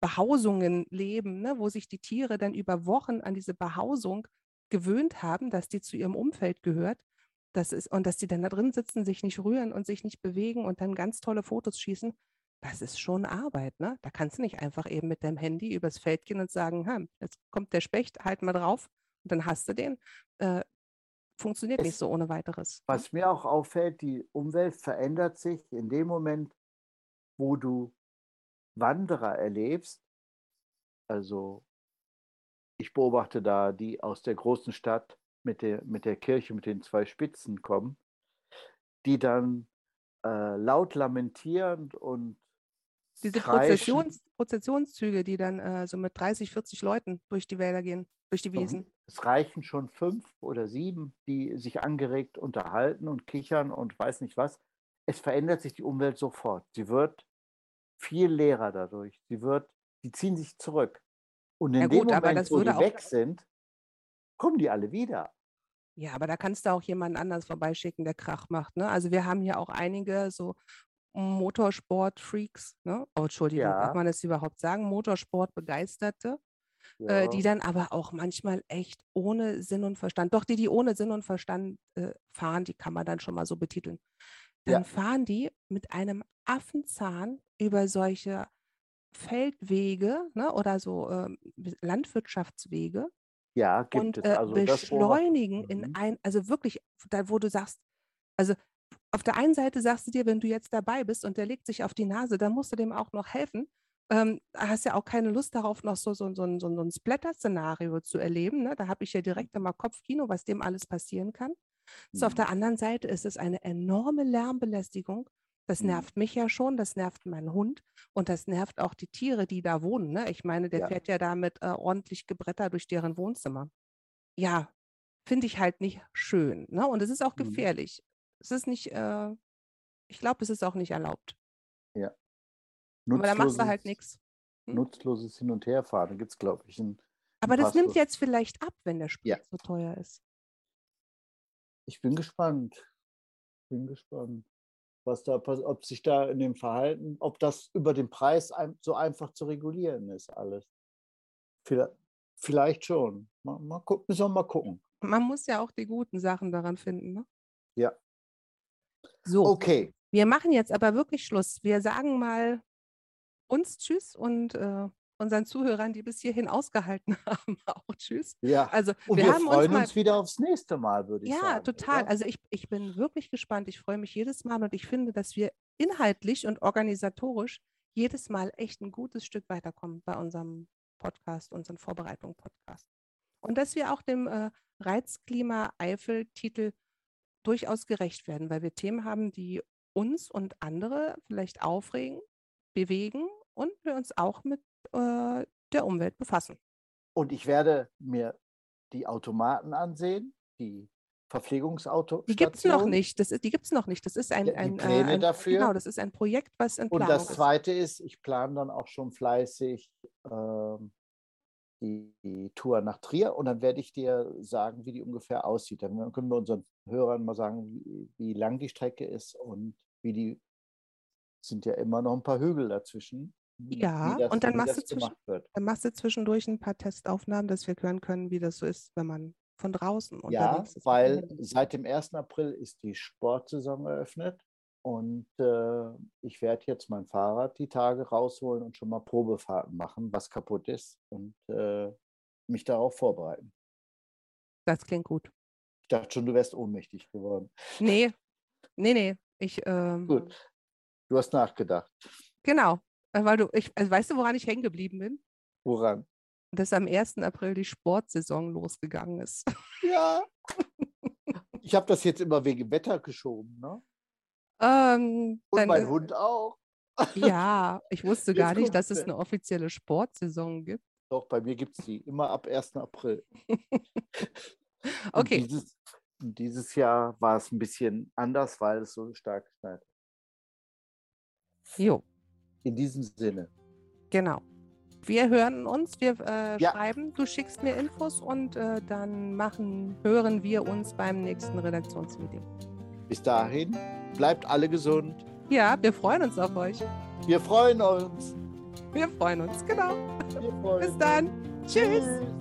Behausungen leben, ne? wo sich die Tiere dann über Wochen an diese Behausung gewöhnt haben, dass die zu ihrem Umfeld gehört. Das ist, und dass die dann da drin sitzen, sich nicht rühren und sich nicht bewegen und dann ganz tolle Fotos schießen, das ist schon Arbeit, ne? Da kannst du nicht einfach eben mit deinem Handy übers Feld gehen und sagen, ha, jetzt kommt der Specht, halt mal drauf und dann hast du den. Äh, funktioniert nicht es, so ohne weiteres. Ne? was mir auch auffällt, die Umwelt verändert sich in dem Moment, wo du Wanderer erlebst. Also ich beobachte da die aus der großen Stadt mit der, mit der Kirche mit den zwei Spitzen kommen, die dann äh, laut lamentierend und Diese. Prozessions, Prozessionszüge, die dann äh, so mit 30, 40 Leuten durch die Wälder gehen, durch die Wiesen. Es reichen schon fünf oder sieben, die sich angeregt unterhalten und kichern und weiß nicht was. Es verändert sich die Umwelt sofort. Sie wird viel leerer dadurch. Sie wird, die ziehen sich zurück. Und in Ja dem gut, aber Moment, wo die weg sind, kommen die alle wieder. ja, aber da kannst du auch jemanden anders vorbeischicken, der Krach macht. Ne? Also wir haben hier auch einige so Motorsport-Freaks, ne? Oh, Entschuldigung, darf Ja, man das überhaupt sagen? Motorsport-Begeisterte, äh, die ja, dann aber auch manchmal echt ohne Sinn und Verstand, doch die, die ohne Sinn und Verstand äh, fahren, die kann man dann schon mal so betiteln. Dann ja, fahren die mit einem Affenzahn über solche Feldwege ne, oder so ähm, Landwirtschaftswege ja, gibt und es. äh, Also das beobachte beschleunigen in mhm. ein, also wirklich, da wo du sagst, also auf der einen Seite sagst du dir, wenn du jetzt dabei bist und der legt sich auf die Nase, dann musst du dem auch noch helfen. Ähm, hast ja auch keine Lust darauf, noch so, so, so, ein- so, so ein Splatter-Szenario zu erleben. Ne? Da habe ich ja direkt immer Kopfkino, was dem alles passieren kann. So, auf Mhm. der anderen Seite ist es eine enorme Lärmbelästigung. Das Mhm. nervt mich ja schon, das nervt meinen Hund und das nervt auch die Tiere, die da wohnen. Ne? Ich meine, der Ja, fährt ja da mit äh, ordentlich Gebretter durch deren Wohnzimmer. Ja, finde ich halt nicht schön. Ne? Und es ist auch mhm. gefährlich. Es ist nicht, äh, ich glaube, es ist auch nicht erlaubt. ja. Aber da machst du halt nichts. Hm? nutzloses Hin- und Herfahren. Gibt es, glaube ich, Aber das nimmt jetzt vielleicht ab, wenn der Ja, Sprit so teuer ist. Ich bin gespannt. Bin gespannt, was da ob sich da in dem Verhalten, ob das über den Preis so einfach zu regulieren ist, alles. Vielleicht, vielleicht schon. Mal, mal gucken, müssen wir mal gucken. Man muss ja auch die guten Sachen daran finden. Ne? Ja. So, Okay. wir machen jetzt aber wirklich Schluss. Wir sagen mal uns Tschüss und äh, unseren Zuhörern, die bis hierhin ausgehalten (laughs) haben, auch Tschüss. Ja. Also wir wir haben uns freuen mal uns wieder aufs nächste Mal, würde ich Ja, sagen. total. Oder? Also ich, ich bin wirklich gespannt. Ich freue mich jedes Mal und ich finde, dass wir inhaltlich und organisatorisch jedes Mal echt ein gutes Stück weiterkommen bei unserem Podcast, unseren Vorbereitung-Podcast. Und dass wir auch dem äh, Reizklima Eifel-Titel durchaus gerecht werden, weil wir Themen haben, die uns und andere vielleicht aufregen, bewegen und wir uns auch mit äh, der Umwelt befassen. Und ich werde mir die Automaten ansehen, die Verpflegungsauto. Die gibt es noch nicht. Das ist, die gibt es noch nicht. Das ist ein, die ein, Pläne ein, dafür. Genau, das ist ein Projekt, was in Und Planung das Zweite ist, ich plane dann auch schon fleißig ähm, die, die, Tour nach Trier und dann werde ich dir sagen, wie die ungefähr aussieht. Dann können wir unseren Hörern mal sagen, wie, wie lang die Strecke ist und wie die sind ja immer noch ein paar Hügel dazwischen. Ja, das, und dann machst, du zwischen, dann machst du zwischendurch ein paar Testaufnahmen, dass wir hören können, wie das so ist, wenn man von draußen Ja, weil seit dem 1. April ist die Sportsaison eröffnet und äh, ich werde jetzt mein Fahrrad die Tage rausholen und schon mal Probefahrten machen, was kaputt ist und äh, mich darauf vorbereiten. Das klingt gut. Ich dachte schon, du wärst ohnmächtig geworden. Nee, nee, nee. Ich, ähm, gut, du hast nachgedacht. Genau, weil du, ich, also weißt du, woran ich hängen geblieben bin? Woran? Dass am 1. April die Sportsaison losgegangen ist. Ja. (laughs) Ich habe das jetzt immer wegen Wetter geschoben, ne? Ähm, Und dann, mein Hund auch. Ja, ich wusste (laughs) gar nicht, dass es eine offizielle Sportsaison gibt. Doch, bei mir gibt es die immer ab 1. April. (laughs) Okay, dieses, dieses Jahr war es ein bisschen anders, weil es so stark schneit. jo, In diesem Sinne. genau. Wir hören uns, wir äh, Ja. schreiben, du schickst mir Infos und äh, dann machen, hören wir uns beim nächsten Redaktionsmeeting. Bis dahin, bleibt alle gesund. Ja, wir freuen uns auf euch. Wir freuen uns. Wir freuen uns, genau. Wir freuen Bis uns. dann. Tschüss. Tschüss.